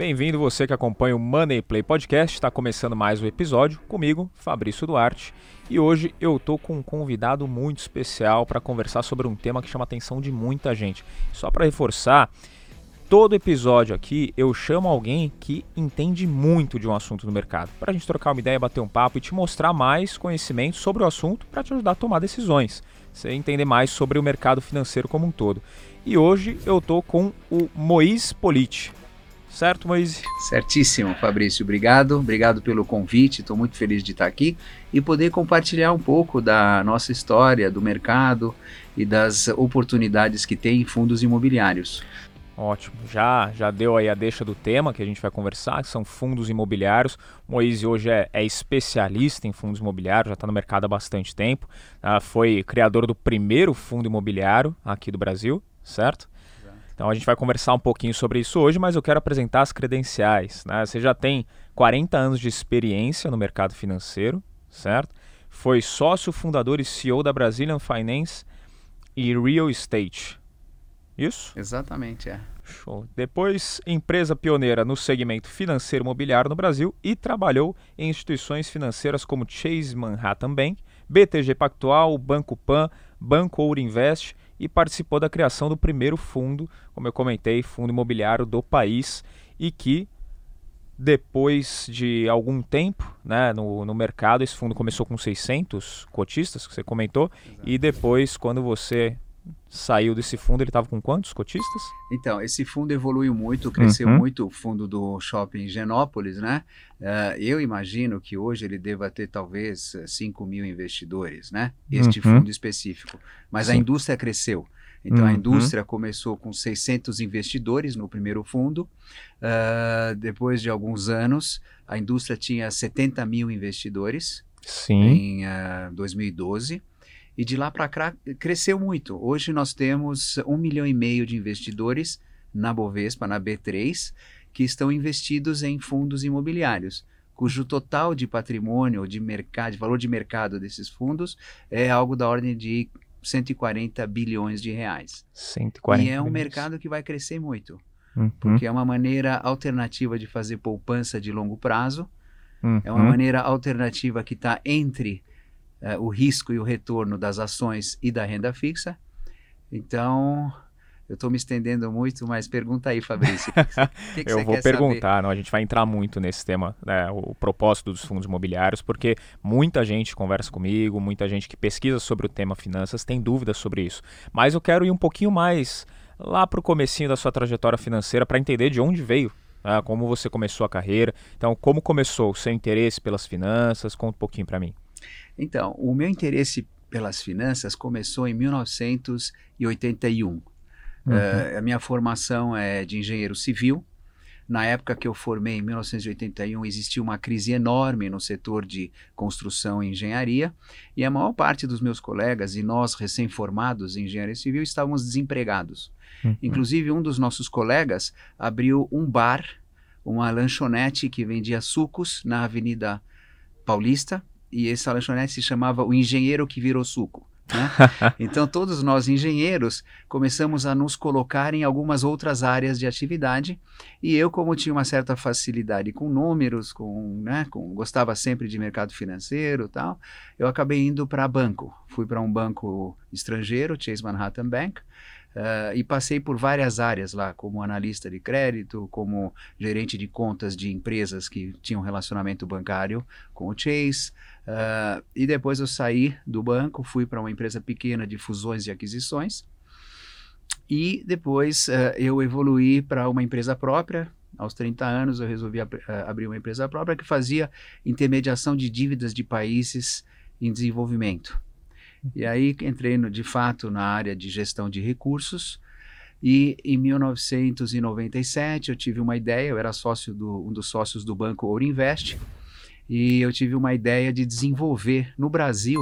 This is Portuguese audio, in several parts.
Bem-vindo você que acompanha o Money Play Podcast. Está começando mais um episódio comigo, Fabrício Duarte. E hoje eu tô com um convidado muito especial para conversar sobre um tema que chama a atenção de muita gente. Só para reforçar, todo episódio aqui eu chamo alguém que entende muito de um assunto no mercado, para a gente trocar uma ideia, bater um papo e te mostrar mais conhecimento sobre o assunto para te ajudar a tomar decisões, você entender mais sobre o mercado financeiro como um todo. E hoje eu tô com o Mois Politi. Certo, Moise? Certíssimo, Fabrício. Obrigado. Obrigado pelo convite. Estou muito feliz de estar aqui e poder compartilhar um pouco da nossa história, do mercado e das oportunidades que tem em fundos imobiliários. Ótimo. Já já deu aí a deixa do tema que a gente vai conversar, que são fundos imobiliários. O Moise hoje é, é, especialista em fundos imobiliários, já está no mercado há bastante tempo. Uh, foi criador do primeiro fundo imobiliário aqui do Brasil, certo? Então a gente vai conversar um pouquinho sobre isso hoje, mas eu quero apresentar as credenciais. Né? Você já tem 40 anos de experiência no mercado financeiro, certo? Foi sócio fundador e CEO da Brazilian Finance e Real Estate. Isso? Exatamente, é. Show. Depois, empresa pioneira no segmento financeiro imobiliário no Brasil e trabalhou em instituições financeiras como Chase Manhattan Bank, BTG Pactual, Banco Pan, Banco Ouro Invest e participou da criação do primeiro fundo, como eu comentei, fundo imobiliário do país e que depois de algum tempo né, no, no mercado, esse fundo começou com 600 cotistas, que você comentou, Exato. e depois, quando você saiu desse fundo, ele estava com quantos cotistas? Então, esse fundo evoluiu muito, cresceu uhum. muito, o fundo do shopping Genópolis, né? Uh, eu imagino que hoje ele deva ter talvez 5 mil investidores, né? Este uhum. fundo específico. Mas Sim. a indústria cresceu. Então, uhum. a indústria começou com 600 investidores no primeiro fundo. Uh, depois de alguns anos, a indústria tinha 70 mil investidores Sim. em uh, 2012. E de lá para cá cresceu muito. Hoje nós temos um milhão e meio de investidores na Bovespa, na B3, que estão investidos em fundos imobiliários, cujo total de patrimônio, de mercado, de valor de mercado desses fundos é algo da ordem de 140 bilhões de reais. 140 e é um bilhões. mercado que vai crescer muito, uhum. porque é uma maneira alternativa de fazer poupança de longo prazo, uhum. é uma maneira alternativa que está entre é, o risco e o retorno das ações e da renda fixa. Então, eu estou me estendendo muito, mas pergunta aí, Fabrício. Que que eu vou perguntar, não, a gente vai entrar muito nesse tema, né, o propósito dos fundos imobiliários, porque muita gente conversa comigo, muita gente que pesquisa sobre o tema finanças tem dúvidas sobre isso. Mas eu quero ir um pouquinho mais lá para o comecinho da sua trajetória financeira para entender de onde veio né, como você começou a carreira. Então, como começou o seu interesse pelas finanças? Conta um pouquinho para mim. Então, o meu interesse pelas finanças começou em 1981. Uhum. Uh, a minha formação é de engenheiro civil. Na época que eu formei, em 1981, existia uma crise enorme no setor de construção e engenharia, e a maior parte dos meus colegas e nós, recém-formados em engenharia civil, estávamos desempregados. Uhum. Inclusive, um dos nossos colegas abriu um bar, uma lanchonete que vendia sucos na Avenida Paulista, e essa lanchonete se chamava O Engenheiro que Virou Suco. Né? então, todos nós engenheiros começamos a nos colocar em algumas outras áreas de atividade. E eu, como tinha uma certa facilidade com números, com, né, com gostava sempre de mercado financeiro, tal, eu acabei indo para banco. Fui para um banco estrangeiro, Chase Manhattan Bank. Uh, e passei por várias áreas lá, como analista de crédito, como gerente de contas de empresas que tinham relacionamento bancário com o Chase. Uh, e depois eu saí do banco, fui para uma empresa pequena de fusões e aquisições. E depois uh, eu evoluí para uma empresa própria. Aos 30 anos eu resolvi ab abrir uma empresa própria que fazia intermediação de dívidas de países em desenvolvimento. E aí entrei no, de fato na área de gestão de recursos. E em 1997 eu tive uma ideia, eu era sócio do, um dos sócios do banco Ouro Invest, e eu tive uma ideia de desenvolver no Brasil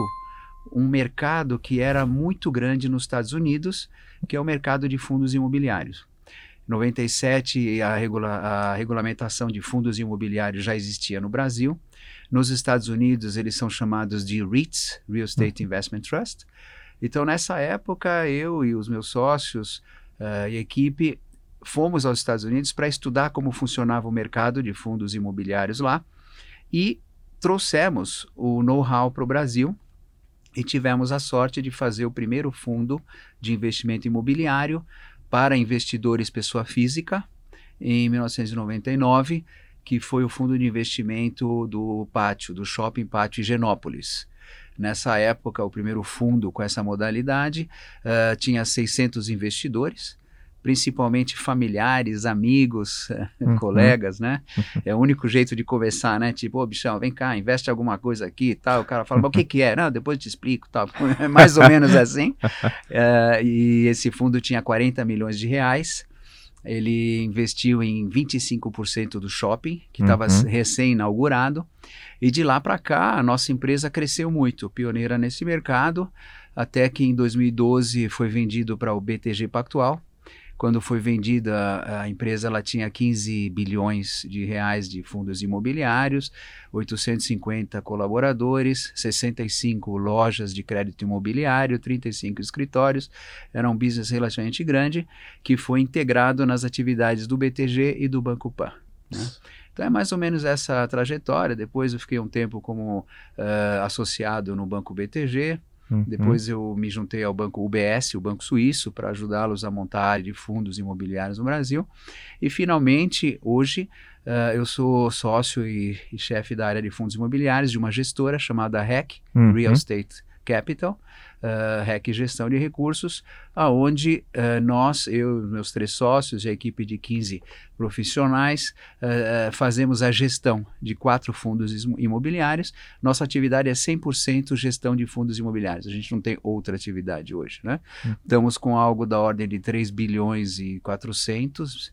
um mercado que era muito grande nos Estados Unidos, que é o mercado de fundos imobiliários. Em 97 a, regula a regulamentação de fundos imobiliários já existia no Brasil. Nos Estados Unidos, eles são chamados de REITs, Real Estate Investment Trust. Então, nessa época, eu e os meus sócios uh, e equipe fomos aos Estados Unidos para estudar como funcionava o mercado de fundos imobiliários lá e trouxemos o know-how para o Brasil e tivemos a sorte de fazer o primeiro fundo de investimento imobiliário para investidores pessoa física em 1999, que foi o fundo de investimento do Pátio, do Shopping Pátio Higienópolis. Nessa época, o primeiro fundo com essa modalidade uh, tinha 600 investidores, principalmente familiares, amigos, uhum. colegas, né? É o único jeito de conversar, né? Tipo, ô oh, bichão, vem cá, investe alguma coisa aqui e tal. O cara fala, mas o que que é? Não, depois eu te explico tal. É mais ou menos assim. Uh, e esse fundo tinha 40 milhões de reais. Ele investiu em 25% do shopping, que estava uhum. recém-inaugurado. E de lá para cá, a nossa empresa cresceu muito, pioneira nesse mercado, até que em 2012 foi vendido para o BTG Pactual quando foi vendida a empresa, ela tinha 15 bilhões de reais de fundos imobiliários, 850 colaboradores, 65 lojas de crédito imobiliário, 35 escritórios. Era um business relativamente grande que foi integrado nas atividades do BTG e do Banco Pan. Né? Então é mais ou menos essa trajetória. Depois eu fiquei um tempo como uh, associado no Banco BTG, Uhum. Depois eu me juntei ao banco UBS, o Banco Suíço, para ajudá-los a montar de fundos imobiliários no Brasil. E finalmente, hoje, uh, eu sou sócio e, e chefe da área de fundos imobiliários de uma gestora chamada REC, uhum. Real Estate Capital, uh, REC Gestão de Recursos, aonde uh, nós, eu e meus três sócios e a equipe de 15 profissionais, uh, fazemos a gestão de quatro fundos imobiliários. Nossa atividade é 100% gestão de fundos imobiliários. A gente não tem outra atividade hoje, né? Uhum. Estamos com algo da ordem de 3 bilhões e 400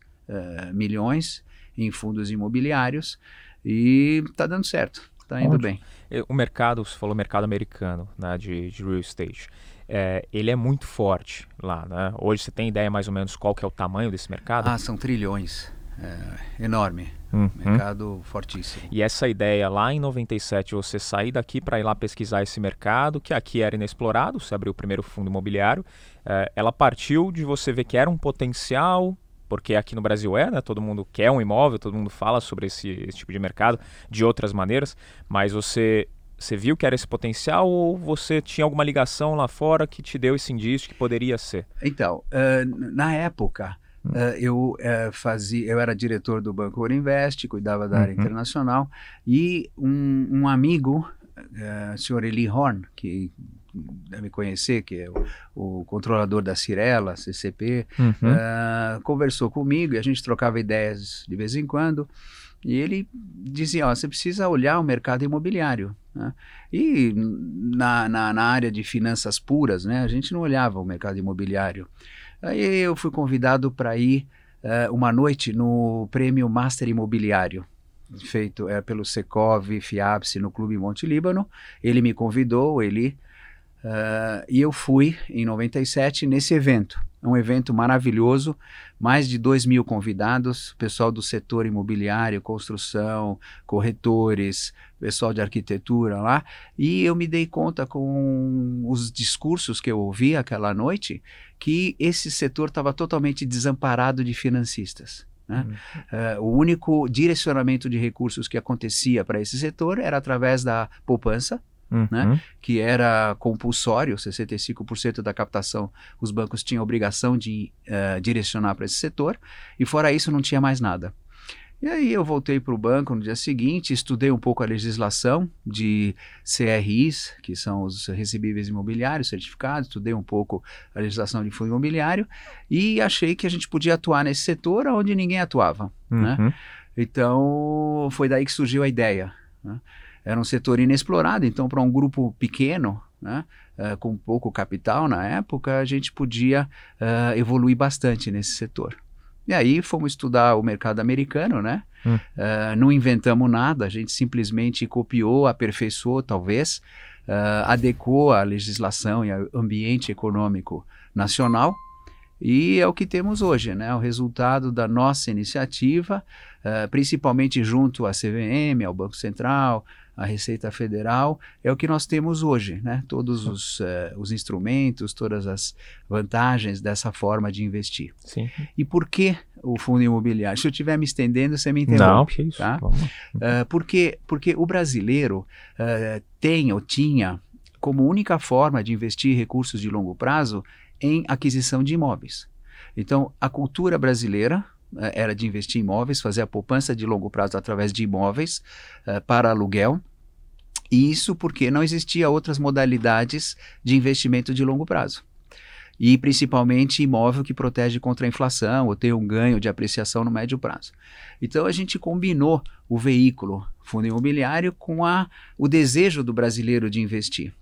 milhões em fundos imobiliários e está dando certo. Está indo Onde? bem. O mercado, você falou mercado americano, né, de, de real estate. É, ele é muito forte lá, né? Hoje você tem ideia mais ou menos qual que é o tamanho desse mercado? Ah, são trilhões. É, enorme. Uhum. Mercado fortíssimo. E essa ideia lá em 97, você sair daqui para ir lá pesquisar esse mercado, que aqui era inexplorado, você abriu o primeiro fundo imobiliário, é, ela partiu de você ver que era um potencial porque aqui no Brasil é, né? Todo mundo quer um imóvel, todo mundo fala sobre esse, esse tipo de mercado de outras maneiras, mas você você viu que era esse potencial ou você tinha alguma ligação lá fora que te deu esse indício que poderia ser? Então, uh, na época, uh, eu uh, fazia, eu era diretor do Banco Ouro Invest, cuidava da área uhum. internacional, e um, um amigo, o senhor Eli Horn, que deve conhecer, que é o, o controlador da Cirela, CCP, uhum. uh, conversou comigo e a gente trocava ideias de vez em quando. E ele dizia: ó, você precisa olhar o mercado imobiliário. Né? E na, na, na, área de finanças puras, né, a gente não olhava o mercado imobiliário. Aí eu fui convidado para ir uh, uma noite no prêmio Master Imobiliário feito é, pelo Secov Fiapse no Clube Monte Líbano. Ele me convidou, ele Uh, e eu fui em 97 nesse evento. É um evento maravilhoso, mais de 2 mil convidados, pessoal do setor imobiliário, construção, corretores, pessoal de arquitetura lá. E eu me dei conta com os discursos que eu ouvi aquela noite que esse setor estava totalmente desamparado de financistas. Né? Uhum. Uh, o único direcionamento de recursos que acontecia para esse setor era através da poupança, Uhum. Né? que era compulsório, 65% da captação os bancos tinham obrigação de uh, direcionar para esse setor, e fora isso não tinha mais nada. E aí eu voltei para o banco no dia seguinte, estudei um pouco a legislação de CRIs, que são os recebíveis imobiliários certificados, estudei um pouco a legislação de fundo imobiliário e achei que a gente podia atuar nesse setor onde ninguém atuava. Né? Uhum. Né? Então foi daí que surgiu a ideia. Né? Era um setor inexplorado, então para um grupo pequeno, né, uh, com pouco capital na época, a gente podia uh, evoluir bastante nesse setor. E aí fomos estudar o mercado americano, né? Hum. Uh, não inventamos nada, a gente simplesmente copiou, aperfeiçoou, talvez, adequou a legislação e o ambiente econômico nacional e é o que temos hoje, né? O resultado da nossa iniciativa, uh, principalmente junto à CVM, ao Banco Central, à Receita Federal, é o que nós temos hoje, né? Todos os, uh, os instrumentos, todas as vantagens dessa forma de investir. Sim. E por que o fundo imobiliário. Se eu estiver me estendendo, você me interrompe. Não, isso. Tá? Uh, porque, porque o brasileiro uh, tem ou tinha como única forma de investir recursos de longo prazo em aquisição de imóveis. Então, a cultura brasileira era de investir em imóveis, fazer a poupança de longo prazo através de imóveis para aluguel. E isso porque não existia outras modalidades de investimento de longo prazo e principalmente imóvel que protege contra a inflação ou tem um ganho de apreciação no médio prazo. Então a gente combinou o veículo fundo imobiliário com a, o desejo do brasileiro de investir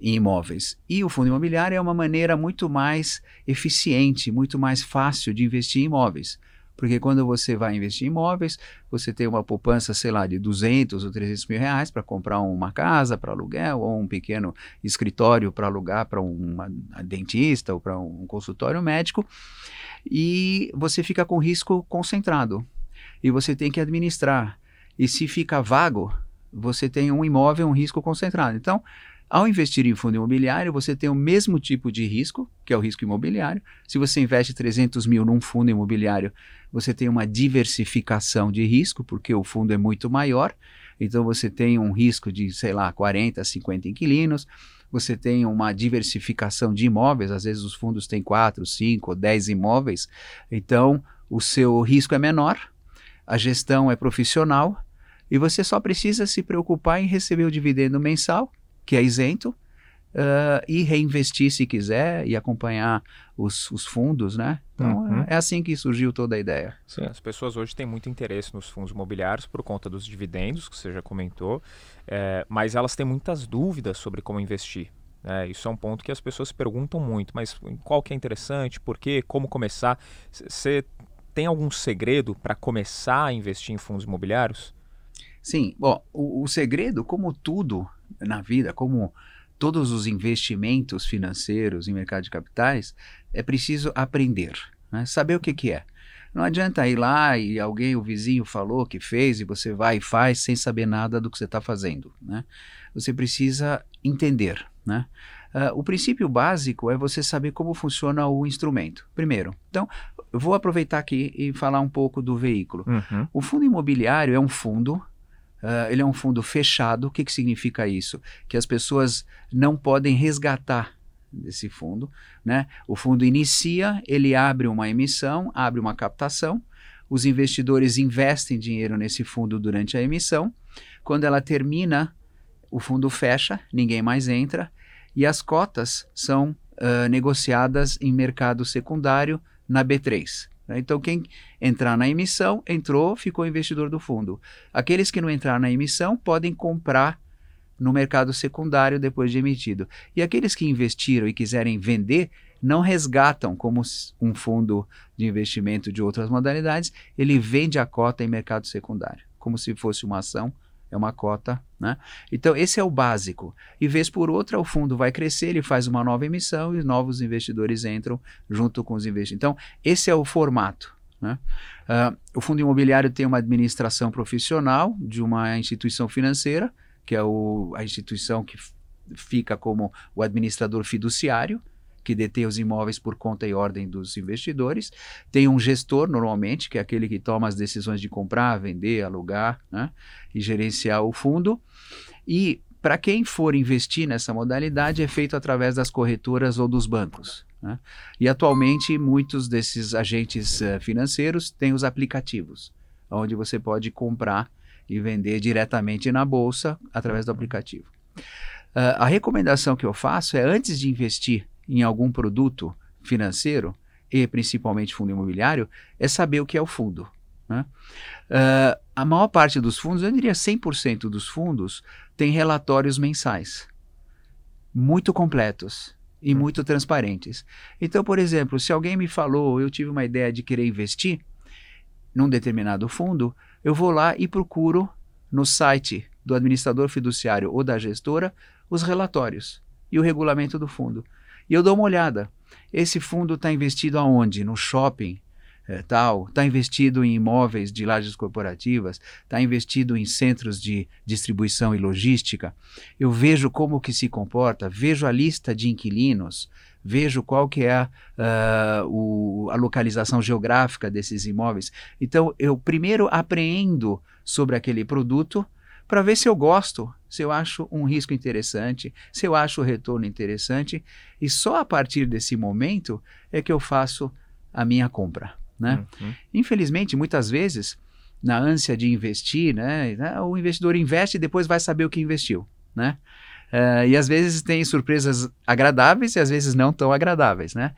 em imóveis. E o fundo imobiliário é uma maneira muito mais eficiente, muito mais fácil de investir em imóveis. Porque quando você vai investir em imóveis, você tem uma poupança, sei lá, de 200 ou 300 mil reais para comprar uma casa para aluguel ou um pequeno escritório para alugar para uma dentista ou para um consultório médico. E você fica com risco concentrado. E você tem que administrar. E se fica vago, você tem um imóvel, um risco concentrado. Então, ao investir em fundo imobiliário, você tem o mesmo tipo de risco, que é o risco imobiliário. Se você investe 300 mil num fundo imobiliário, você tem uma diversificação de risco, porque o fundo é muito maior. Então você tem um risco de, sei lá, 40, 50 inquilinos. Você tem uma diversificação de imóveis, às vezes os fundos têm 4, 5 ou 10 imóveis. Então o seu risco é menor, a gestão é profissional e você só precisa se preocupar em receber o dividendo mensal que é isento, Uh, e reinvestir se quiser e acompanhar os, os fundos, né? Então uhum. é, assim que surgiu toda a ideia. Sim, as pessoas hoje têm muito interesse nos fundos imobiliários por conta dos dividendos, que você já comentou, é, mas elas têm muitas dúvidas sobre como investir. Né? Isso é um ponto que as pessoas perguntam muito, mas qual que é interessante, por quê, como começar? Você tem algum segredo para começar a investir em fundos imobiliários? Sim, bom, o, o segredo, como tudo na vida, como todos os investimentos financeiros em mercado de capitais, é preciso aprender, né? saber o que, que é. Não adianta ir lá e alguém, o vizinho falou que fez e você vai e faz sem saber nada do que você está fazendo. Né? Você precisa entender. Né? Uh, o princípio básico é você saber como funciona o instrumento. Primeiro, então, eu vou aproveitar aqui e falar um pouco do veículo. Uhum. O fundo imobiliário é um fundo Uh, ele é um fundo fechado. O que, que significa isso? Que as pessoas não podem resgatar desse fundo. Né? O fundo inicia, ele abre uma emissão, abre uma captação. Os investidores investem dinheiro nesse fundo durante a emissão. Quando ela termina, o fundo fecha, ninguém mais entra e as cotas são uh, negociadas em mercado secundário na B3. Né? Então, quem entrar na emissão, entrou, ficou investidor do fundo. Aqueles que não entraram na emissão podem comprar no mercado secundário depois de emitido. E aqueles que investiram e quiserem vender, não resgatam como um fundo de investimento de outras modalidades, ele vende a cota em mercado secundário, como se fosse uma ação é uma cota, né? Então esse é o básico. E vez por outra o fundo vai crescer, ele faz uma nova emissão e novos investidores entram junto com os investidores. Então esse é o formato. Né? Uh, o fundo imobiliário tem uma administração profissional de uma instituição financeira, que é o, a instituição que fica como o administrador fiduciário, que detém os imóveis por conta e ordem dos investidores. Tem um gestor, normalmente, que é aquele que toma as decisões de comprar, vender, alugar né? e gerenciar o fundo. E para quem for investir nessa modalidade, é feito através das corretoras ou dos bancos. Né? E atualmente, muitos desses agentes uh, financeiros têm os aplicativos, onde você pode comprar e vender diretamente na bolsa através do aplicativo. Uh, a recomendação que eu faço é antes de investir em algum produto financeiro, e principalmente fundo imobiliário, é saber o que é o fundo. Né? Uh, a maior parte dos fundos, eu diria 100% dos fundos, tem relatórios mensais, muito completos e hum. muito transparentes. Então, por exemplo, se alguém me falou, eu tive uma ideia de querer investir num determinado fundo, eu vou lá e procuro no site do administrador fiduciário ou da gestora os relatórios e o regulamento do fundo. E eu dou uma olhada. Esse fundo está investido aonde? No shopping? É, tal, está investido em imóveis de lajes corporativas, está investido em centros de distribuição e logística. Eu vejo como que se comporta, vejo a lista de inquilinos, vejo qual que é uh, o, a localização geográfica desses imóveis. Então, eu primeiro apreendo sobre aquele produto para ver se eu gosto, se eu acho um risco interessante, se eu acho o retorno interessante, e só a partir desse momento é que eu faço a minha compra. Né? Uhum. Infelizmente, muitas vezes, na ânsia de investir, né, né, o investidor investe e depois vai saber o que investiu. Né? Uh, e às vezes tem surpresas agradáveis e às vezes não tão agradáveis, né?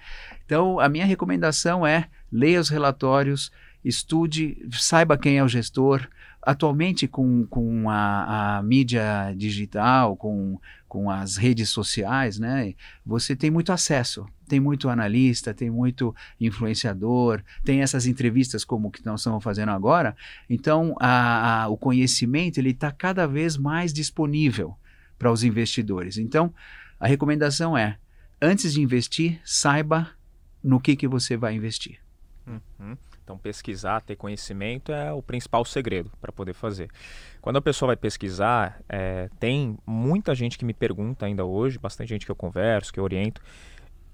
Então, a minha recomendação é leia os relatórios, estude, saiba quem é o gestor. Atualmente, com, com a, a mídia digital, com, com as redes sociais, né, você tem muito acesso. Tem muito analista, tem muito influenciador, tem essas entrevistas como que nós estamos fazendo agora. Então, a, a, o conhecimento ele está cada vez mais disponível para os investidores. Então, a recomendação é, antes de investir, saiba no que, que você vai investir. Uhum. Então, pesquisar, ter conhecimento é o principal segredo para poder fazer. Quando a pessoa vai pesquisar, é, tem muita gente que me pergunta ainda hoje, bastante gente que eu converso, que eu oriento,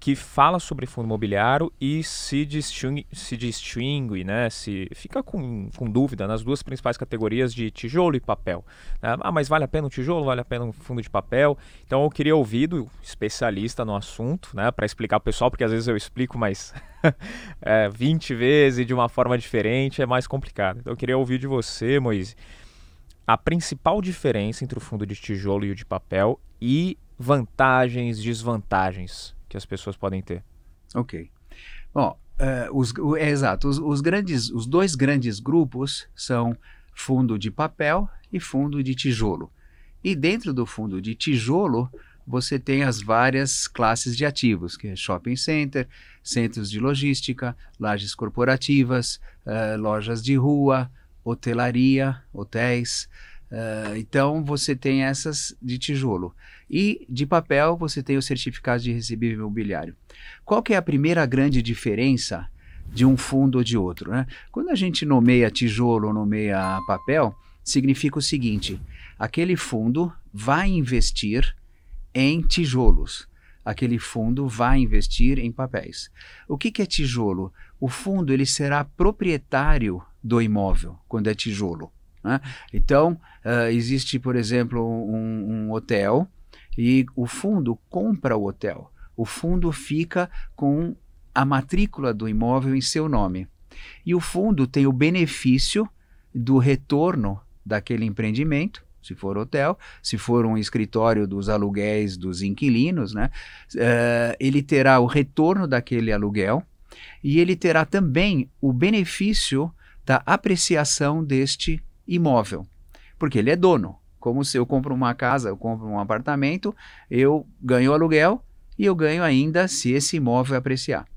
que fala sobre fundo imobiliário e se distingue, se distingue né? Se fica com, com dúvida nas duas principais categorias de tijolo e papel. Né? Ah, mas vale a pena um tijolo, vale a pena um fundo de papel? Então eu queria ouvir do especialista no assunto, né? Para explicar para o pessoal, porque às vezes eu explico mais é, 20 vezes de uma forma diferente, é mais complicado. Então eu queria ouvir de você, Moise, a principal diferença entre o fundo de tijolo e o de papel e vantagens, desvantagens que as pessoas podem ter. Ok. Bom, uh, os, o, é exato. Os, os, grandes, os dois grandes grupos são fundo de papel e fundo de tijolo. E dentro do fundo de tijolo, você tem as várias classes de ativos, que é shopping center, centros de logística, lajes corporativas, uh, lojas de rua, hotelaria, hotéis. Uh, então você tem essas de tijolo. E de papel você tem os certificados de recebível imobiliário. Qual que é a primeira grande diferença de um fundo ou de outro? Né? Quando a gente nomeia tijolo ou nomeia papel, significa o seguinte: aquele fundo vai investir em tijolos. Aquele fundo vai investir em papéis. O que, que é tijolo? O fundo ele será proprietário do imóvel quando é tijolo. Né? Então, uh, existe, por exemplo, um, um hotel e o fundo compra o hotel. O fundo fica com a matrícula do imóvel em seu nome. E o fundo tem o benefício do retorno daquele empreendimento, se for hotel, se for um escritório dos aluguéis dos inquilinos, né? Uh, ele terá o retorno daquele aluguel e ele terá também o benefício da apreciação deste imóvel, porque ele é dono. Como se eu compro uma casa, eu compro um apartamento, eu ganho aluguel e eu ganho ainda se esse imóvel apreciar.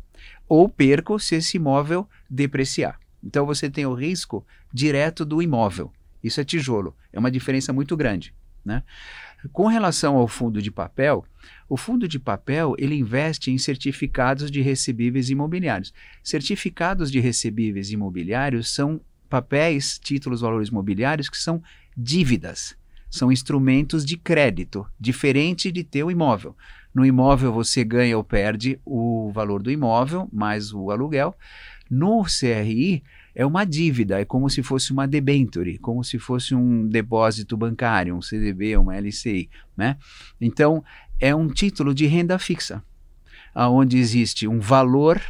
Ou perco se esse imóvel depreciar. Então você tem o risco direto do imóvel. Isso é tijolo. É uma diferença muito grande. Né? Com relação ao fundo de papel, o fundo de papel ele investe em certificados de recebíveis imobiliários. Certificados de recebíveis imobiliários são papéis, títulos, valores imobiliários que são dívidas, são instrumentos de crédito, diferente de ter o imóvel. No imóvel você ganha ou perde o valor do imóvel mais o aluguel. No CRI é uma dívida, é como se fosse uma debenture, como se fosse um depósito bancário, um CDB, uma LCI, né? Então é um título de renda fixa, aonde existe um valor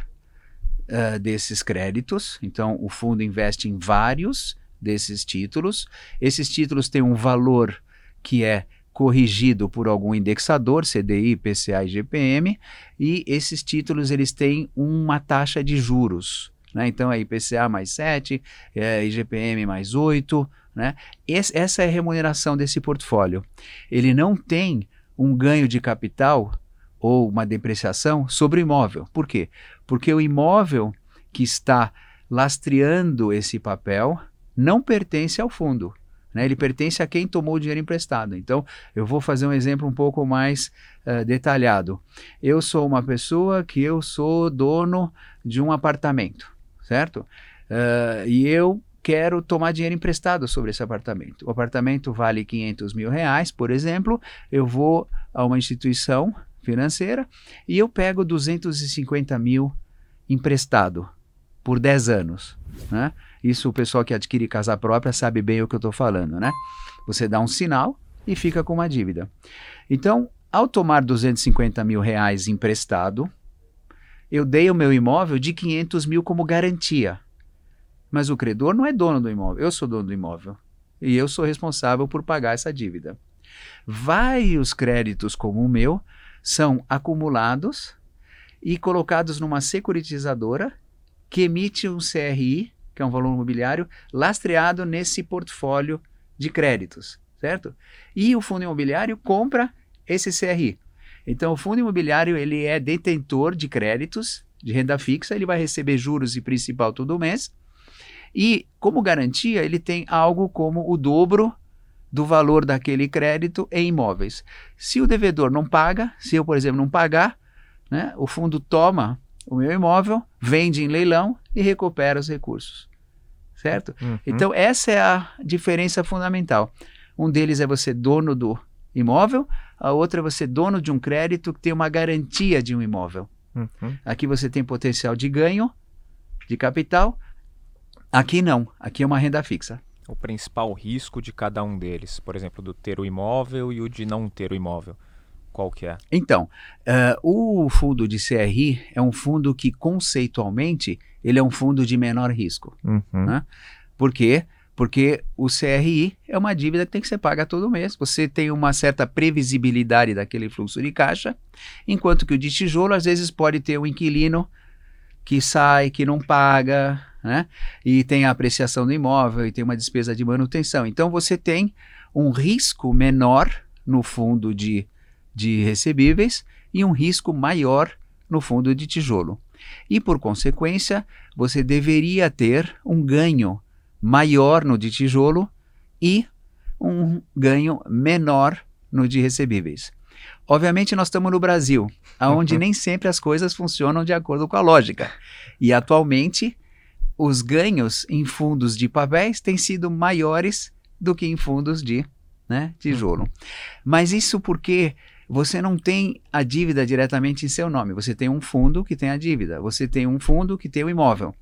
uh, desses créditos. Então, o fundo investe em vários desses títulos. Esses títulos têm um valor que é corrigido por algum indexador, CDI, PCA e GPM, e esses títulos eles têm uma taxa de juros. Né? Então é IPCA mais 7, é IGPM mais 8. Né? Esse, essa é a remuneração desse portfólio. Ele não tem um ganho de capital ou uma depreciação sobre o imóvel. Por quê? Porque o imóvel que está lastreando esse papel não pertence ao fundo. Né? Ele pertence a quem tomou o dinheiro emprestado. Então, eu vou fazer um exemplo um pouco mais uh, detalhado. Eu sou uma pessoa que eu sou dono de um apartamento, certo? Uh, e eu quero tomar dinheiro emprestado sobre esse apartamento. O apartamento vale 500 mil reais, por exemplo. Eu vou a uma instituição financeira e eu pego 250 mil emprestado por 10 anos. Né? Isso o pessoal que adquire casa própria sabe bem o que eu estou falando. Né? Você dá um sinal e fica com uma dívida. Então, ao tomar 250 mil reais emprestado, eu dei o meu imóvel de 500 mil como garantia. Mas o credor não é dono do imóvel, eu sou dono do imóvel. E eu sou responsável por pagar essa dívida. Vários créditos como o meu são acumulados e colocados numa securitizadora que emite um CRI, que é um valor imobiliário, lastreado nesse portfólio de créditos, certo? E o fundo imobiliário compra esse CRI. Então, o fundo imobiliário ele é detentor de créditos de renda fixa, ele vai receber juros e principal todo mês. E, como garantia, ele tem algo como o dobro do valor daquele crédito em imóveis. Se o devedor não paga, se eu, por exemplo, não pagar, né, o fundo toma o meu imóvel, vende em leilão e recupera os recursos. Certo? Uhum. Então, essa é a diferença fundamental. Um deles é você dono do imóvel, a outra é você dono de um crédito que tem uma garantia de um imóvel. Uhum. Aqui você tem potencial de ganho de capital, aqui não, aqui é uma renda fixa. O principal risco de cada um deles, por exemplo, do ter o imóvel e o de não ter o imóvel, qual que é? Então, uh, o fundo de CRI é um fundo que conceitualmente ele é um fundo de menor risco. Uhum. Né? Por quê? Porque o CRI é uma dívida que tem que ser paga todo mês. Você tem uma certa previsibilidade daquele fluxo de caixa, enquanto que o de tijolo, às vezes, pode ter um inquilino que sai, que não paga, né? E tem a apreciação do imóvel e tem uma despesa de manutenção. Então, você tem um risco menor no fundo de, de recebíveis e um risco maior no fundo de tijolo. E, por consequência, você deveria ter um ganho maior no de tijolo e um ganho menor no de recebíveis. Obviamente, nós estamos no Brasil, onde nem sempre as coisas funcionam de acordo com a lógica. E atualmente, os ganhos em fundos de papéis têm sido maiores do que em fundos de né, tijolo. Mas isso porque você não tem a dívida diretamente em seu nome. Você tem um fundo que tem a dívida, você tem um fundo que tem o imóvel.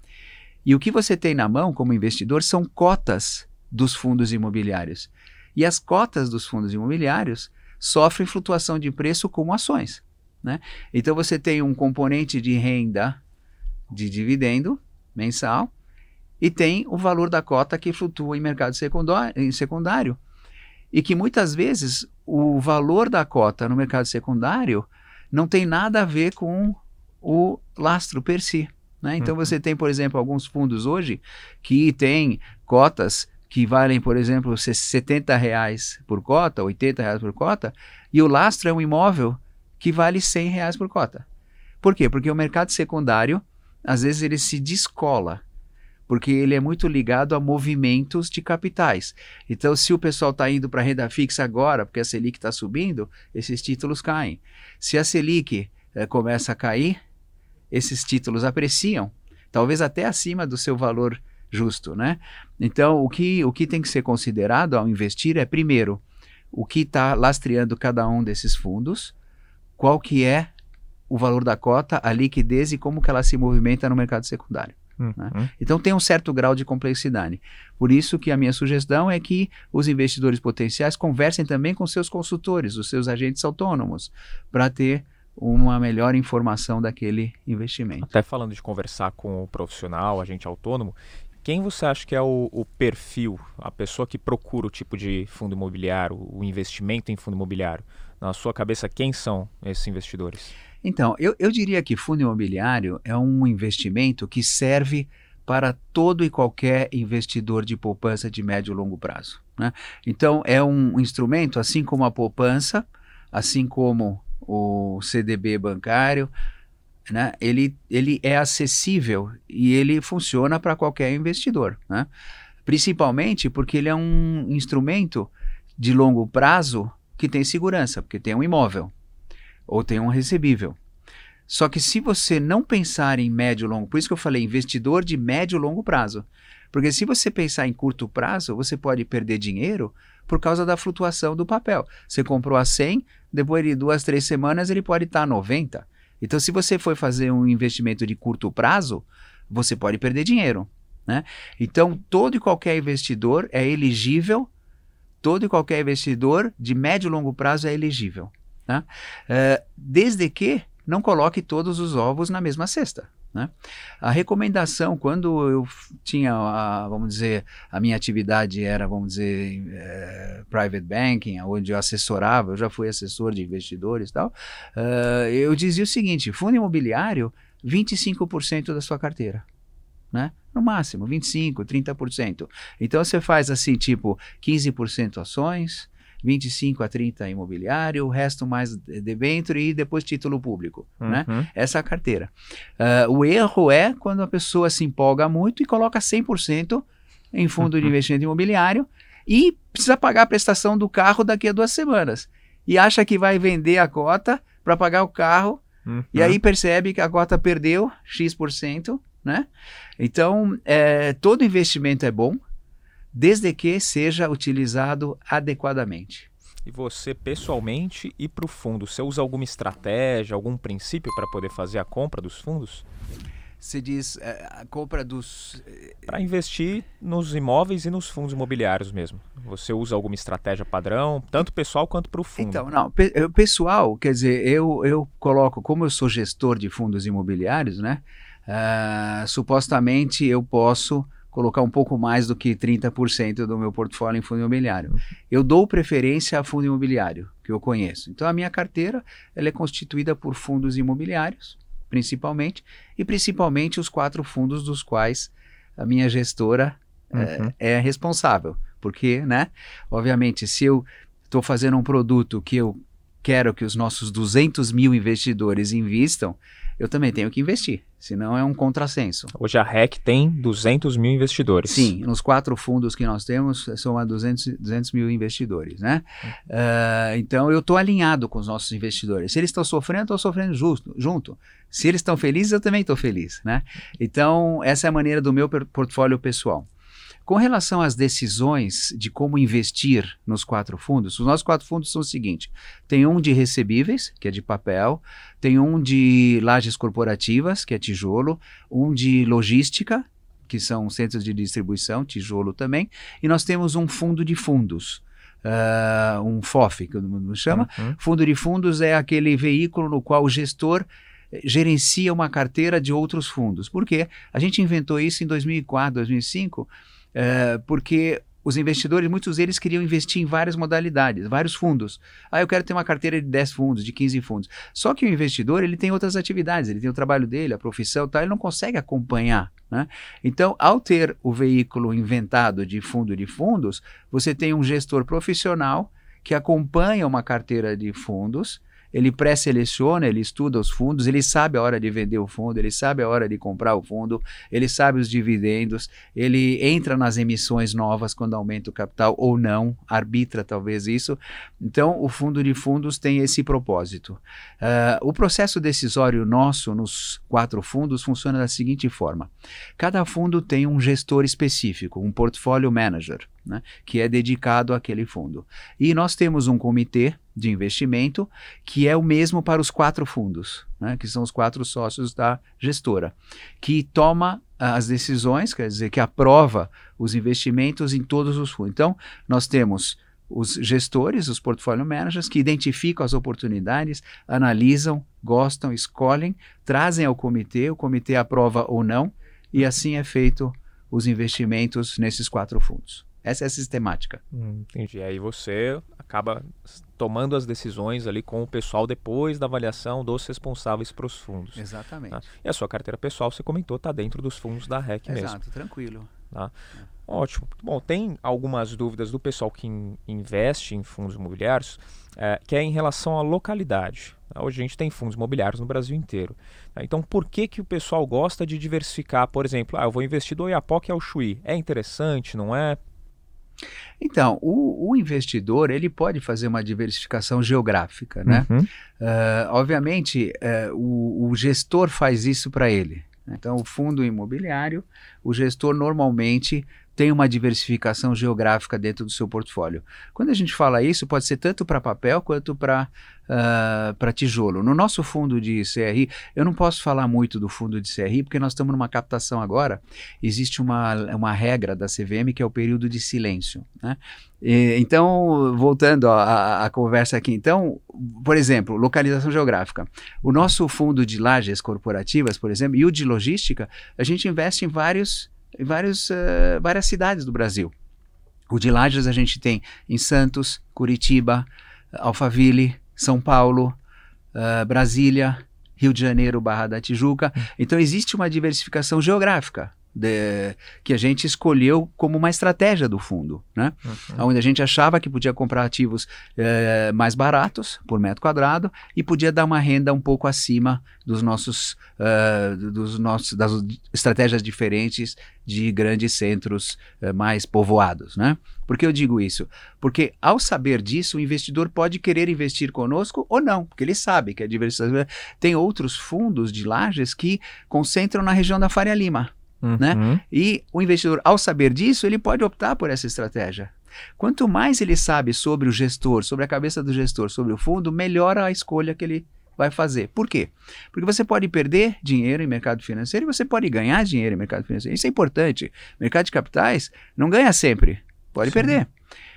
E o que você tem na mão como investidor são cotas dos fundos imobiliários. E as cotas dos fundos imobiliários sofrem flutuação de preço como ações. Né? Então você tem um componente de renda de dividendo mensal e tem o valor da cota que flutua em mercado secundário, em secundário. E que muitas vezes o valor da cota no mercado secundário não tem nada a ver com o lastro per si. Né? Então uhum. você tem, por exemplo, alguns fundos hoje que têm cotas que valem, por exemplo, 70 reais por cota, 80 reais por cota, e o lastro é um imóvel que vale 100 reais por cota. Por quê? Porque o mercado secundário, às vezes, ele se descola, porque ele é muito ligado a movimentos de capitais. Então, se o pessoal está indo para a renda fixa agora, porque a Selic está subindo, esses títulos caem. Se a Selic eh, começa a cair, esses títulos apreciam, talvez até acima do seu valor justo, né? Então, o que, o que tem que ser considerado ao investir é, primeiro, o que está lastreando cada um desses fundos, qual que é o valor da cota, a liquidez e como que ela se movimenta no mercado secundário. Uhum. Né? Então tem um certo grau de complexidade. Por isso que a minha sugestão é que os investidores potenciais conversem também com seus consultores, os seus agentes autônomos, para ter uma melhor informação daquele investimento. Até falando de conversar com o profissional, agente autônomo, quem você acha que é o, o, perfil, a pessoa que procura o tipo de fundo imobiliário, o investimento em fundo imobiliário? Na sua cabeça, quem são esses investidores? Então, eu, eu diria que fundo imobiliário é um investimento que serve para todo e qualquer investidor de poupança de médio e longo prazo. Né? Então, é um instrumento, assim como a poupança, assim como o CDB bancário, né, ele, ele é acessível e ele funciona para qualquer investidor. Né? Principalmente porque ele é um instrumento de longo prazo que tem segurança, porque tem um imóvel ou tem um recebível. Só que se você não pensar em médio e longo, por isso que eu falei investidor de médio e longo prazo. Porque se você pensar em curto prazo, você pode perder dinheiro por causa da flutuação do papel. Você comprou a 100, depois de duas, três semanas ele pode estar a 90. Então, se você for fazer um investimento de curto prazo, você pode perder dinheiro. Né? Então, todo e qualquer investidor é elegível, todo e qualquer investidor de médio e longo prazo é elegível. Né? Uh, desde que não coloque todos os ovos na mesma cesta. Né? A recomendação, quando eu tinha, a, vamos dizer, a minha atividade era, vamos dizer, é, private banking, onde eu assessorava, eu já fui assessor de investidores e tal, uh, eu dizia o seguinte: fundo imobiliário, 25% da sua carteira. Né? No máximo, 25%, 30%. Então você faz assim, tipo, 15% ações, 25 a 30 imobiliário, o resto mais debênture e depois título público. Né? Uhum. Né? Essa é a carteira. Uh, o erro é quando a pessoa se empolga muito e coloca 100% em fundo de investimento imobiliário e precisa pagar a prestação do carro daqui a duas semanas. E acha que vai vender a cota para pagar o carro uhum. e aí percebe que a cota perdeu X%. Né? Então, é, todo investimento é bom, desde que seja utilizado adequadamente. E você, pessoalmente, e para o fundo, você usa alguma estratégia, algum princípio para poder fazer a compra dos fundos? Você diz é, a compra dos. Eh, para investir nos imóveis e nos fundos imobiliários mesmo. Você usa alguma estratégia padrão, tanto pessoal quanto para o fundo? Então, não. pessoal, quer dizer, eu, eu coloco, como eu sou gestor de fundos imobiliários, né? Uh, supostamente eu posso colocar um pouco mais do que 30% do meu portfólio em fundo imobiliário. Uhum. Eu dou preferência a fundo imobiliário, que eu conheço. Então, a minha carteira ela é constituída por fundos imobiliários, principalmente, e principalmente os quatro fundos dos quais a minha gestora eh, uhum. é, é responsável. Porque, né, obviamente, se eu estou fazendo um produto que eu quero que os nossos 200 mil investidores invistam, eu também tenho que investir, senão é um contrassenso. Hoje a REC tem 200 mil investidores. Sim, nos quatro fundos que nós temos, são a 200, 200 mil investidores, né? Uh, então eu estou alinhado com os nossos investidores. Se eles estão sofrendo, estou sofrendo justo, junto. Se eles estão felizes, eu também estou feliz, né? Então essa é a maneira do meu portfólio pessoal. Com relação às decisões de como investir nos quatro fundos, os nossos quatro fundos são o seguinte: tem um de recebíveis, que é de papel, tem um de lajes corporativas, que é tijolo, um de logística, que são centros de distribuição, tijolo também, e nós temos um fundo de fundos. Uh, um FOF, que o mundo chama. Uhum. Fundo de fundos é aquele veículo no qual o gestor eh, gerencia uma carteira de outros fundos. Por quê? A gente inventou isso em 2004, 2005 é, porque os investidores, muitos deles queriam investir em várias modalidades, vários fundos. Ah, eu quero ter uma carteira de 10 fundos, de 15 fundos. Só que o investidor, ele tem outras atividades, ele tem o trabalho dele, a profissão, tal, ele não consegue acompanhar. Né? Então, ao ter o veículo inventado de fundo de fundos, você tem um gestor profissional que acompanha uma carteira de fundos, ele pré-seleciona, ele estuda os fundos, ele sabe a hora de vender o fundo, ele sabe a hora de comprar o fundo, ele sabe os dividendos, ele entra nas emissões novas quando aumenta o capital ou não, arbitra talvez isso. Então, o fundo de fundos tem esse propósito. Uh, o processo decisório nosso nos quatro fundos funciona da seguinte forma: cada fundo tem um gestor específico, um portfólio manager né, que é dedicado àquele fundo. E nós temos um comitê de investimento que é o mesmo para os quatro fundos, né, que são os quatro sócios da gestora, que toma as decisões, quer dizer, que aprova os investimentos em todos os fundos. Então, nós temos os gestores, os portfólio managers, que identificam as oportunidades, analisam, gostam, escolhem, trazem ao comitê, o comitê aprova ou não, e assim é feito os investimentos nesses quatro fundos. Essa é a sistemática. Hum, entendi. Aí você acaba tomando as decisões ali com o pessoal depois da avaliação dos responsáveis para os fundos. Exatamente. Tá? E a sua carteira pessoal, você comentou, está dentro dos fundos da REC Exato, mesmo. Exato, tranquilo. Tá? É. Ótimo. Bom, tem algumas dúvidas do pessoal que in investe em fundos imobiliários, é, que é em relação à localidade. Hoje a gente tem fundos imobiliários no Brasil inteiro. Tá? Então, por que, que o pessoal gosta de diversificar? Por exemplo, ah, eu vou investir do Oiapoque ao Chuí. É interessante, não é? Então, o, o, investidor ele pode fazer uma diversificação geográfica, né? Uhum. Uh, obviamente, uh, o, o, gestor faz isso para ele. Né? Então, o fundo imobiliário, o gestor normalmente tem uma diversificação geográfica dentro do seu portfólio. Quando a gente fala isso, pode ser tanto para papel quanto para uh, para tijolo. No nosso fundo de CRI, eu não posso falar muito do fundo de CRI, porque nós estamos numa captação agora. Existe uma, uma regra da CVM que é o período de silêncio. Né? E, então, voltando à, conversa aqui, então, por exemplo, localização geográfica. O nosso fundo de lajes corporativas, por exemplo, e o de logística, a gente investe em vários em vários, uh, várias cidades do Brasil. O de Lages a gente tem em Santos, Curitiba, Alphaville, São Paulo, uh, Brasília, Rio de Janeiro, Barra da Tijuca. Hum. Então existe uma diversificação geográfica de, que a gente escolheu como uma estratégia do fundo, né? Uhum. Onde a gente achava que podia comprar ativos é, mais baratos por metro quadrado e podia dar uma renda um pouco acima dos nossos, uh, dos nossos das estratégias diferentes de grandes centros uh, mais povoados, né? Por que eu digo isso? Porque ao saber disso, o investidor pode querer investir conosco ou não, porque ele sabe que a diversidade tem outros fundos de lajes que concentram na região da Faria Lima. Né? Uhum. Né? E o investidor, ao saber disso, ele pode optar por essa estratégia. Quanto mais ele sabe sobre o gestor, sobre a cabeça do gestor, sobre o fundo, melhor a escolha que ele vai fazer. Por quê? Porque você pode perder dinheiro em mercado financeiro e você pode ganhar dinheiro em mercado financeiro. Isso é importante. Mercado de capitais não ganha sempre. Pode Sim. perder.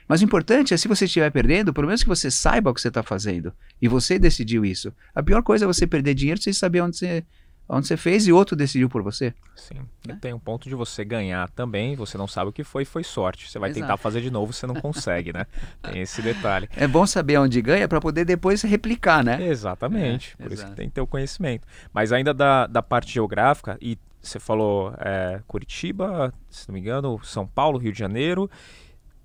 Mas o importante é se você estiver perdendo, pelo menos que você saiba o que você está fazendo. E você decidiu isso. A pior coisa é você perder dinheiro sem saber onde você onde você fez e outro decidiu por você. Sim. Né? Tem um ponto de você ganhar também, você não sabe o que foi, foi sorte. Você vai Exato. tentar fazer de novo, você não consegue, né? Tem esse detalhe. É bom saber onde ganha para poder depois replicar, né? Exatamente. É, por exato. isso que tem que ter o conhecimento. Mas ainda da, da parte geográfica, e você falou é, Curitiba, se não me engano, São Paulo, Rio de Janeiro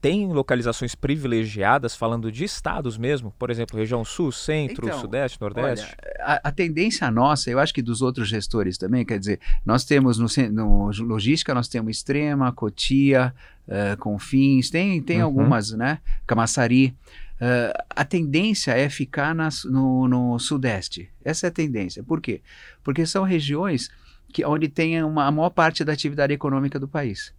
tem localizações privilegiadas, falando de estados mesmo, por exemplo, região sul, centro, então, sudeste, nordeste? Olha, a, a, tendência nossa, eu acho que dos outros gestores também, quer dizer, nós temos no, no logística, nós temos Extrema, Cotia, uh, Confins, tem, tem uhum. algumas, né? Camaçari. Uh, a tendência é ficar nas, no, no, sudeste. Essa é a tendência. Por quê? Porque são regiões que, onde tem uma, a maior parte da atividade econômica do país.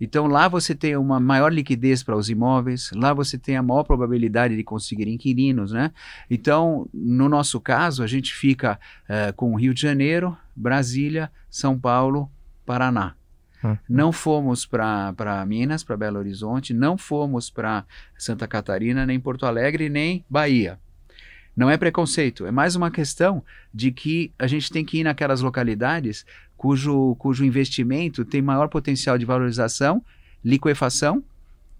Então lá você tem uma maior liquidez para os imóveis, lá você tem a maior probabilidade de conseguir inquilinos, né? Então, no nosso caso, a gente fica uh, com Rio de Janeiro, Brasília, São Paulo, Paraná. Hum. Não fomos para Minas, para Belo Horizonte, não fomos para Santa Catarina, nem Porto Alegre, nem Bahia. Não é preconceito, é mais uma questão de que a gente tem que ir naquelas localidades cujo, cujo investimento tem maior potencial de valorização, liquefação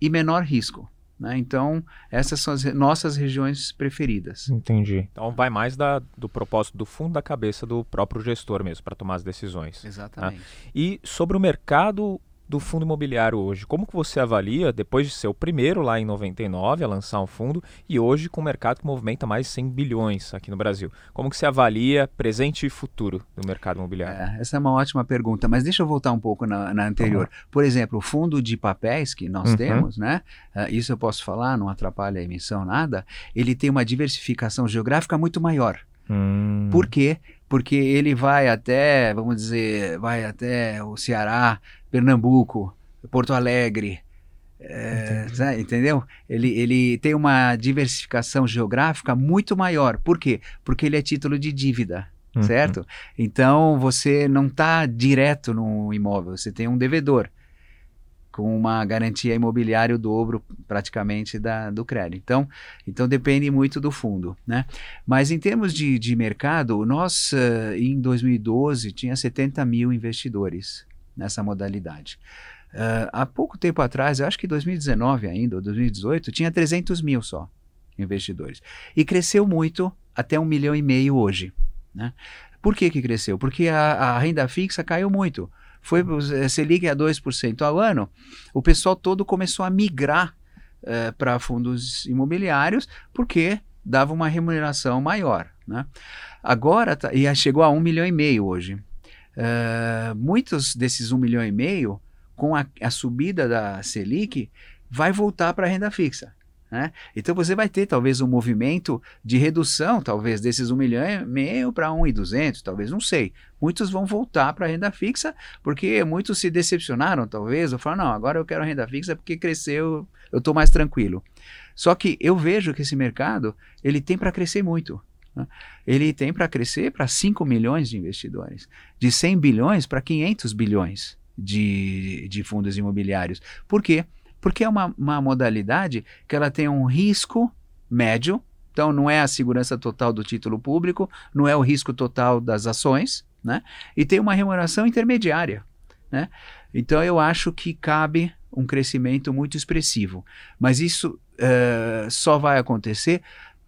e menor risco. Né? Então, essas são as nossas regiões preferidas. Entendi. Então, vai mais da, do propósito do fundo da cabeça do próprio gestor mesmo, para tomar as decisões. Né? Exatamente. Né? E sobre o mercado do fundo imobiliário hoje. Como que você avalia, depois de ser o primeiro lá em 99 a lançar um fundo e hoje com um mercado que movimenta mais de 100 bilhões aqui no Brasil? Como que você avalia presente e futuro do mercado imobiliário? É, essa é uma ótima pergunta, mas deixa eu voltar um pouco na, na anterior. Uhum. Por exemplo, o fundo de papéis que nós uhum. temos, né? Uh, isso eu posso falar, não atrapalha a emissão nada. Ele tem uma diversificação geográfica muito maior. Hum. Por quê? Porque ele vai até, vamos dizer, vai até o Ceará, Pernambuco, Porto Alegre, é, entendeu? Ele, ele tem uma diversificação geográfica muito maior. Por quê? Porque ele é título de dívida, uhum. certo? Então você não está direto no imóvel, você tem um devedor com uma garantia imobiliária o dobro praticamente da, do crédito. Então, então depende muito do fundo, né? Mas em termos de, de mercado, nós uh, em 2012 tinha 70 mil investidores nessa modalidade. Uh, há pouco tempo atrás, eu acho que 2019 ainda, ou 2018, tinha 300 mil só investidores. E cresceu muito até um milhão e meio hoje. Né? Por que, que cresceu? Porque a, a renda fixa caiu muito. Foi eh, Selic a 2% ao ano, o pessoal todo começou a migrar uh, para fundos imobiliários porque dava uma remuneração maior. Né? Agora, tá, e chegou a um milhão e meio hoje. Uh, muitos desses um milhão e meio, com a, a subida da Selic, vai voltar para a renda fixa. Né? Então você vai ter talvez um movimento de redução, talvez desses 1 milhão e meio para 1,200, talvez, não sei. Muitos vão voltar para a renda fixa, porque muitos se decepcionaram, talvez, ou falaram, não, agora eu quero renda fixa porque cresceu, eu estou mais tranquilo. Só que eu vejo que esse mercado, ele tem para crescer muito. Né? Ele tem para crescer para 5 milhões de investidores, de 100 bilhões para 500 bilhões de, de fundos imobiliários. Por quê? Porque é uma, uma modalidade que ela tem um risco médio, então não é a segurança total do título público, não é o risco total das ações, né? E tem uma remuneração intermediária, né? Então eu acho que cabe um crescimento muito expressivo, mas isso uh, só vai acontecer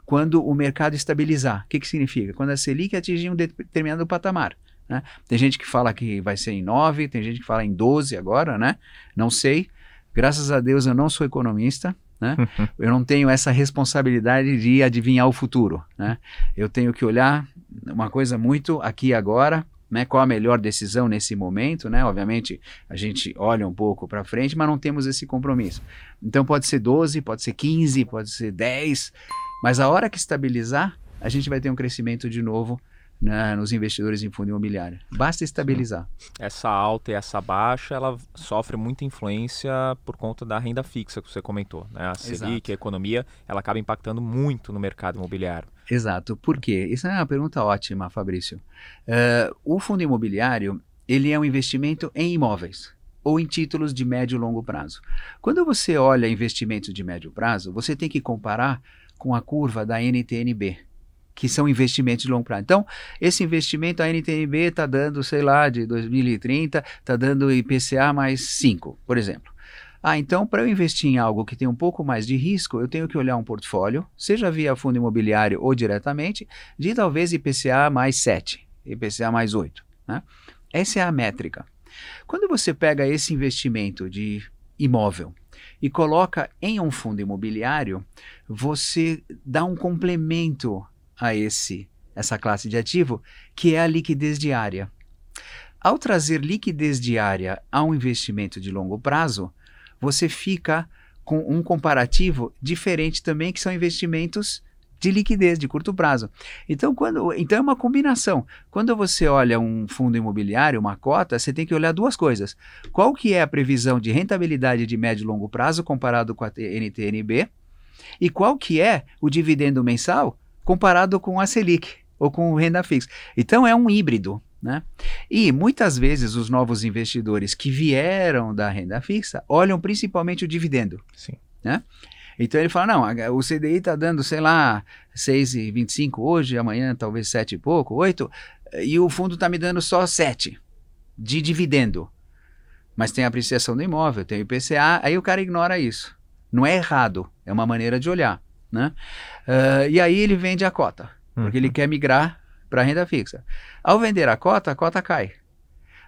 quando o mercado estabilizar. O que, que significa? Quando a Selic atingir um determinado patamar. Né? Tem gente que fala que vai ser em 9, tem gente que fala em 12 agora, né? Não sei. Graças a Deus eu não sou economista, né? eu não tenho essa responsabilidade de adivinhar o futuro. Né? Eu tenho que olhar uma coisa muito aqui e agora, né, qual a melhor decisão nesse momento, né? Obviamente, a gente olha um pouco para frente, mas não temos esse compromisso. Então pode ser 12, pode ser 15, pode ser 10, mas a hora que estabilizar, a gente vai ter um crescimento de novo né, nos investidores em fundo imobiliário. Basta estabilizar. Essa alta e essa baixa, ela sofre muita influência por conta da renda fixa que você comentou. Né? A Selic, Exato. a economia, ela acaba impactando muito no mercado imobiliário. Exato. Por quê? Isso é uma pergunta ótima, Fabrício. Uh, o fundo imobiliário, ele é um investimento em imóveis ou em títulos de médio e longo prazo. Quando você olha investimentos de médio prazo, você tem que comparar com a curva da NTNB, que são investimentos de longo prazo. Então, esse investimento, a NTNB está dando, sei lá, de 2030, está dando IPCA mais 5, por exemplo. Ah, então, para eu investir em algo que tem um pouco mais de risco, eu tenho que olhar um portfólio, seja via fundo imobiliário ou diretamente, de talvez IPCA mais 7, IPCA mais 8. Né? Essa é a métrica. Quando você pega esse investimento de imóvel e coloca em um fundo imobiliário, você dá um complemento a esse essa classe de ativo, que é a liquidez diária. Ao trazer liquidez diária a um investimento de longo prazo, você fica com um comparativo diferente também, que são investimentos de liquidez de curto prazo. Então, quando, então é uma combinação. Quando você olha um fundo imobiliário, uma cota, você tem que olhar duas coisas. Qual que é a previsão de rentabilidade de médio e longo prazo comparado com a NTNB? E qual que é o dividendo mensal comparado com a Selic ou com renda fixa. Então é um híbrido. Né? E muitas vezes os novos investidores que vieram da renda fixa olham principalmente o dividendo. Sim. Né? Então ele fala: não, o CDI está dando, sei lá, 6,25 hoje, amanhã talvez 7 e pouco, 8, e o fundo está me dando só 7 de dividendo. Mas tem a apreciação do imóvel, tem o IPCA, aí o cara ignora isso. Não é errado, é uma maneira de olhar. Né? Uh, e aí ele vende a cota, porque ele uhum. quer migrar para a renda fixa. Ao vender a cota, a cota cai.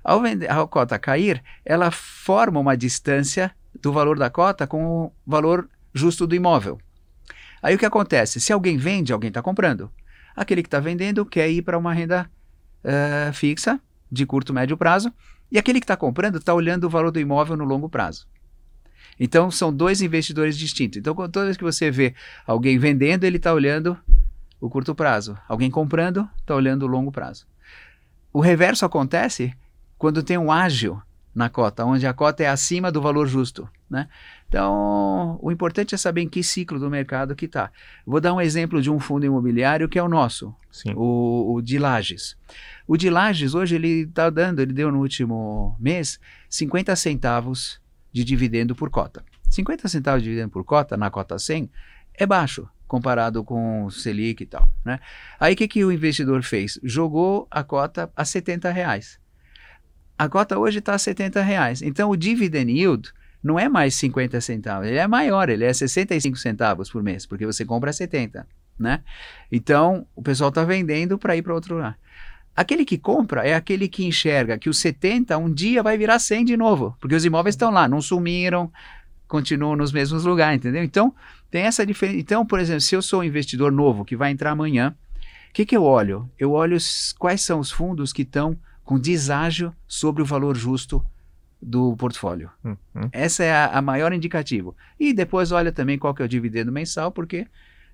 Ao vender a cota cair, ela forma uma distância do valor da cota com o valor justo do imóvel. Aí o que acontece? Se alguém vende, alguém está comprando. Aquele que está vendendo quer ir para uma renda uh, fixa, de curto, médio prazo, e aquele que está comprando está olhando o valor do imóvel no longo prazo. Então, são dois investidores distintos. Então, toda vez que você vê alguém vendendo, ele está olhando o curto prazo. Alguém comprando, está olhando o longo prazo. O reverso acontece quando tem um ágil na cota, onde a cota é acima do valor justo. Né? Então, o importante é saber em que ciclo do mercado que está. Vou dar um exemplo de um fundo imobiliário que é o nosso, o, o de Lages. O de Lages, hoje, ele está dando, ele deu no último mês, 50 centavos de dividendo por cota. 50 centavos de dividendo por cota, na cota 100, é baixo comparado com o Selic e tal. Né? Aí o que, que o investidor fez? Jogou a cota a 70 reais. A cota hoje está a 70 reais. Então o dividend yield não é mais 50 centavos, ele é maior, ele é 65 centavos por mês, porque você compra a 70. Né? Então o pessoal está vendendo para ir para outro lugar. Aquele que compra é aquele que enxerga que os 70 um dia vai virar 100 de novo, porque os imóveis estão lá, não sumiram, continuam nos mesmos lugares, entendeu? Então, tem essa diferença. Então, por exemplo, se eu sou um investidor novo que vai entrar amanhã, o que, que eu olho? Eu olho quais são os fundos que estão com deságio sobre o valor justo do portfólio. Uhum. Essa é a, a maior indicativo. E depois olha também qual que é o dividendo mensal, porque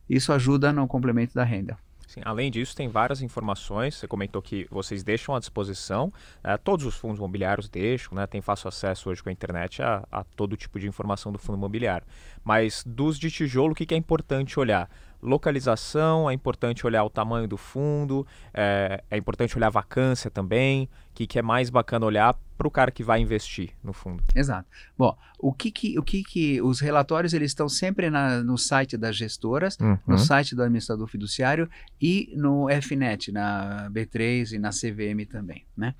isso ajuda no complemento da renda. Sim, além disso, tem várias informações. Você comentou que vocês deixam à disposição, né, todos os fundos imobiliários deixam, né, tem fácil acesso hoje com a internet a, a, todo tipo de informação do fundo imobiliário. Mas dos de tijolo, o que, que é importante olhar? Localização, é importante olhar o tamanho do fundo, é, é importante olhar a vacância também, o que, que é mais bacana olhar para o cara que vai investir no fundo. Exato. Bom, o que que, o que, que os relatórios eles estão sempre na, no site das gestoras, uhum. no site do administrador fiduciário e no FNET, na B3 e na CVM também, né?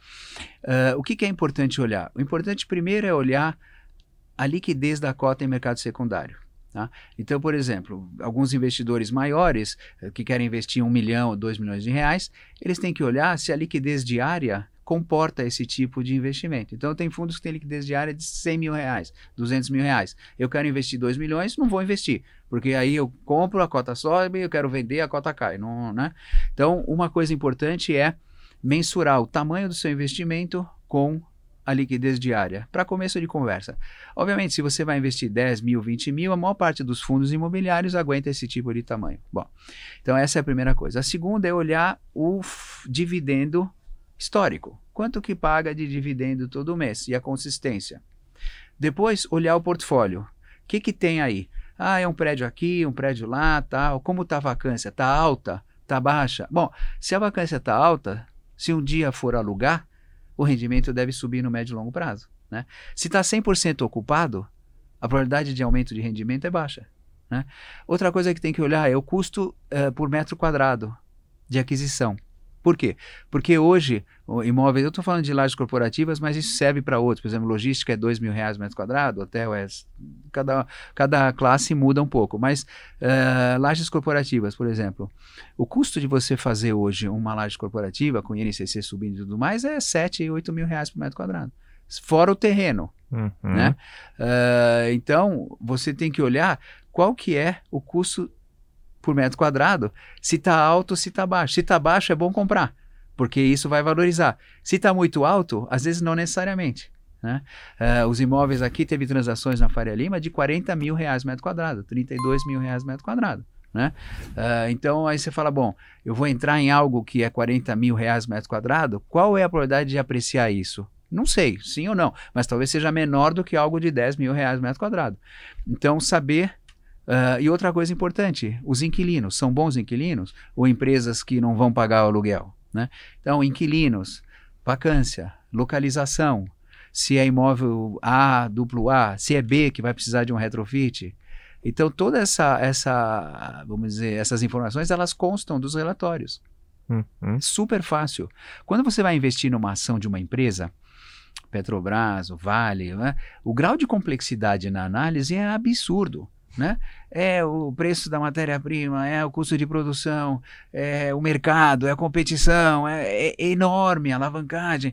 Uh, o que, que é importante olhar? O importante primeiro é olhar a liquidez da cota em mercado secundário. Tá? Então, por exemplo, alguns investidores maiores eh, que querem investir um milhão ou dois milhões de reais, eles têm que olhar se a liquidez diária comporta esse tipo de investimento. Então, tem fundos que têm liquidez diária de 100 mil reais, 200 mil reais. Eu quero investir 2 milhões, não vou investir, porque aí eu compro, a cota sobe, eu quero vender, a cota cai. Não, né? Então, uma coisa importante é mensurar o tamanho do seu investimento com a liquidez diária, para começo de conversa. Obviamente, se você vai investir 10 mil, 20 mil, a maior parte dos fundos imobiliários aguenta esse tipo de tamanho. Bom, então essa é a primeira coisa. A segunda é olhar o dividendo histórico. Quanto que paga de dividendo todo mês e a consistência. Depois, olhar o portfólio. O que, que tem aí? Ah, é um prédio aqui, um prédio lá, tal. Como está a vacância? Está alta? Está baixa? Bom, se a vacância está alta, se um dia for alugar, o rendimento deve subir no médio e longo prazo. Né? Se está 100% ocupado, a probabilidade de aumento de rendimento é baixa. Né? Outra coisa que tem que olhar é o custo uh, por metro quadrado de aquisição. Por quê? Porque hoje, imóveis, eu estou falando de lajes corporativas, mas isso serve para outros. Por exemplo, logística é dois mil reais metro quadrado, hotel é. Cada, cada classe muda um pouco. Mas uh, lajes corporativas, por exemplo, o custo de você fazer hoje uma laje corporativa, com INCC subindo e tudo mais, é 7, 8 mil reais por metro quadrado. Fora o terreno. Uhum. Né? Uh, então, você tem que olhar qual que é o custo por metro quadrado, se está alto, se está baixo. Se está baixo, é bom comprar, porque isso vai valorizar. Se está muito alto, às vezes não necessariamente. Né? Uh, os imóveis aqui teve transações na Faria Lima de 40 mil reais metro quadrado, 32 mil reais metro quadrado. Né? Uh, então aí você fala, bom, eu vou entrar em algo que é 40 mil reais metro quadrado, qual é a probabilidade de apreciar isso? Não sei, sim ou não, mas talvez seja menor do que algo de 10 mil reais metro quadrado. Então, saber Uh, e outra coisa importante, os inquilinos, são bons inquilinos ou empresas que não vão pagar o aluguel? Né? Então, inquilinos, vacância, localização, se é imóvel A, duplo A, se é B que vai precisar de um retrofit. Então, toda essa, essa, vamos dizer, essas informações, elas constam dos relatórios. Uhum. Super fácil. Quando você vai investir numa ação de uma empresa, Petrobras, o Vale, né, o grau de complexidade na análise é absurdo né? É o preço da matéria-prima, é o custo de produção, é o mercado, é a competição, é, é, enorme a alavancagem.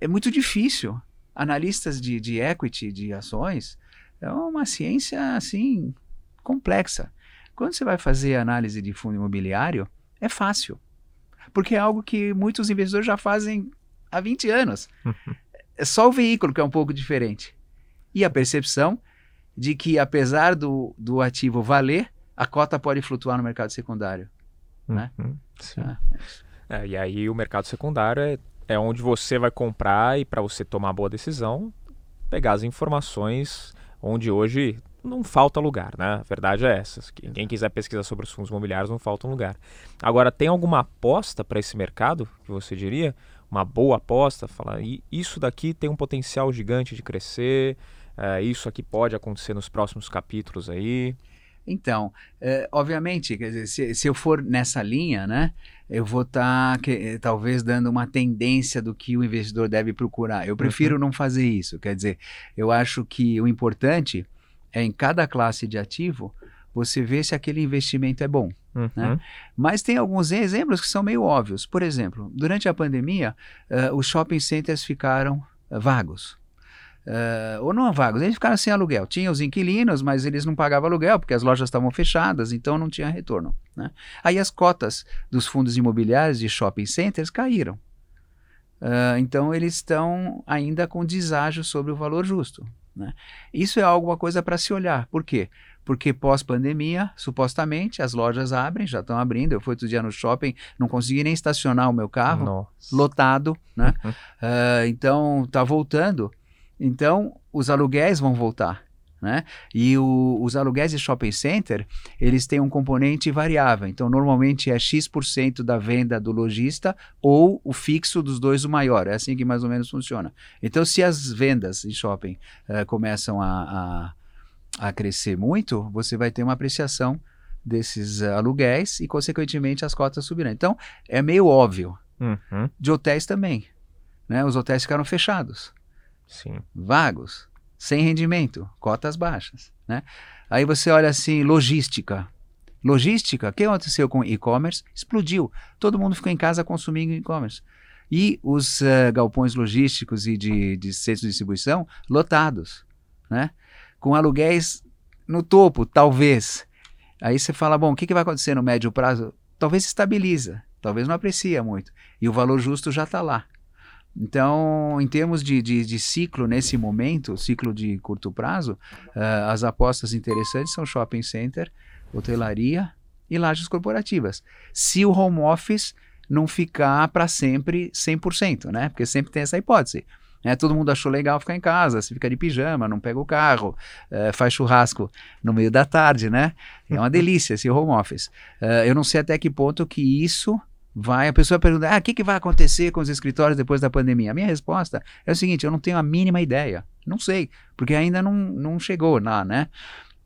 É muito difícil. Analistas de, de equity, de ações, é uma ciência assim complexa. Quando você vai fazer análise de fundo imobiliário, é fácil. Porque é algo que muitos investidores já fazem há 20 anos. É só o veículo que é um pouco diferente. E a percepção de que, apesar do, do ativo valer, a cota pode flutuar no mercado secundário. Né? Uhum, ah, é, e aí o mercado secundário é, é onde você vai comprar e para você tomar boa decisão, pegar as informações onde hoje não falta lugar, né? A verdade é essa. Quem quiser pesquisar sobre os fundos imobiliários não falta um lugar. Agora, tem alguma aposta para esse mercado que você diria? Uma boa aposta? Falar, isso daqui tem um potencial gigante de crescer, é, isso aqui pode acontecer nos próximos capítulos aí? Então, é, obviamente, quer dizer, se, se, eu for nessa linha, né, eu vou estar tá, talvez dando uma tendência do que o investidor deve procurar. Eu prefiro uhum. não fazer isso. Quer dizer, eu acho que o importante é em cada classe de ativo você ver se aquele investimento é bom. Uhum. Né? Mas tem alguns exemplos que são meio óbvios. Por exemplo, durante a pandemia, uh, os shopping centers ficaram uh, vagos. Uh, ou não vagos, eles ficaram sem aluguel. Tinha os inquilinos, mas eles não pagavam aluguel porque as lojas estavam fechadas, então não tinha retorno. Né? Aí as cotas dos fundos imobiliários de shopping centers caíram. Uh, então eles estão ainda com deságio sobre o valor justo. Né? Isso é alguma coisa para se olhar. Por quê? Porque pós-pandemia, supostamente, as lojas abrem, já estão abrindo. Eu fui outro dia no shopping, não consegui nem estacionar o meu carro, Nossa. lotado, né? Uh, então, está voltando. Então, os aluguéis vão voltar. Né? E o, os aluguéis de shopping center, eles têm um componente variável. Então, normalmente é X% da venda do lojista ou o fixo dos dois o maior. É assim que mais ou menos funciona. Então, se as vendas em shopping uh, começam a, a, a, crescer muito, você vai ter uma apreciação desses uh, aluguéis e, consequentemente, as cotas subirão. Então, é meio óbvio. Uhum. De hotéis também. Né? Os hotéis ficaram fechados. Sim. Vagos sem rendimento, cotas baixas. Né? Aí você olha assim, logística. Logística, o que aconteceu com e-commerce? Explodiu. Todo mundo ficou em casa consumindo e-commerce. E os uh, galpões logísticos e de, de centros de distribuição lotados, né? com aluguéis no topo, talvez. Aí você fala, bom, o que, que vai acontecer no médio prazo? Talvez estabiliza, talvez não aprecia muito. E o valor justo já está lá. Então, em termos de, de, de, ciclo, nesse momento, ciclo de curto prazo, uh, as apostas interessantes são shopping center, hotelaria e lajes corporativas. Se o home office não ficar para sempre 100%, né? Porque sempre tem essa hipótese. É, todo mundo achou legal ficar em casa, você fica de pijama, não pega o carro, uh, faz churrasco no meio da tarde, né? É uma delícia esse home office. Uh, eu não sei até que ponto que isso vai, a pessoa pergunta, ah, o que, que vai acontecer com os escritórios depois da pandemia? A minha resposta é o seguinte, eu não tenho a mínima ideia, não sei, porque ainda não, não chegou lá, né?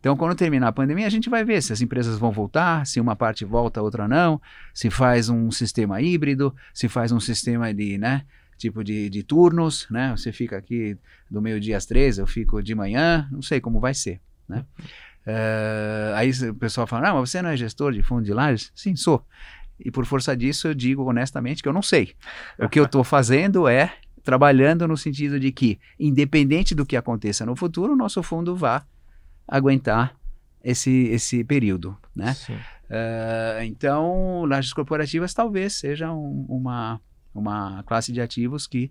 Então, quando terminar a pandemia, a gente vai ver se as empresas vão voltar, se uma parte volta, a outra não, se faz um sistema híbrido, se faz um sistema de, né, tipo de, de turnos, né? Você fica aqui do meio-dia às três, eu fico de manhã, não sei como vai ser, né? Uh, aí o pessoal fala, ah, mas você não é gestor de fundo de lajes? Sim, sou. E por força disso, eu digo honestamente que eu não sei. O que eu estou fazendo é trabalhando no sentido de que, independente do que aconteça no futuro, o nosso fundo vá aguentar esse, esse período. Né? Uh, então, lajes corporativas talvez seja um, uma, uma classe de ativos que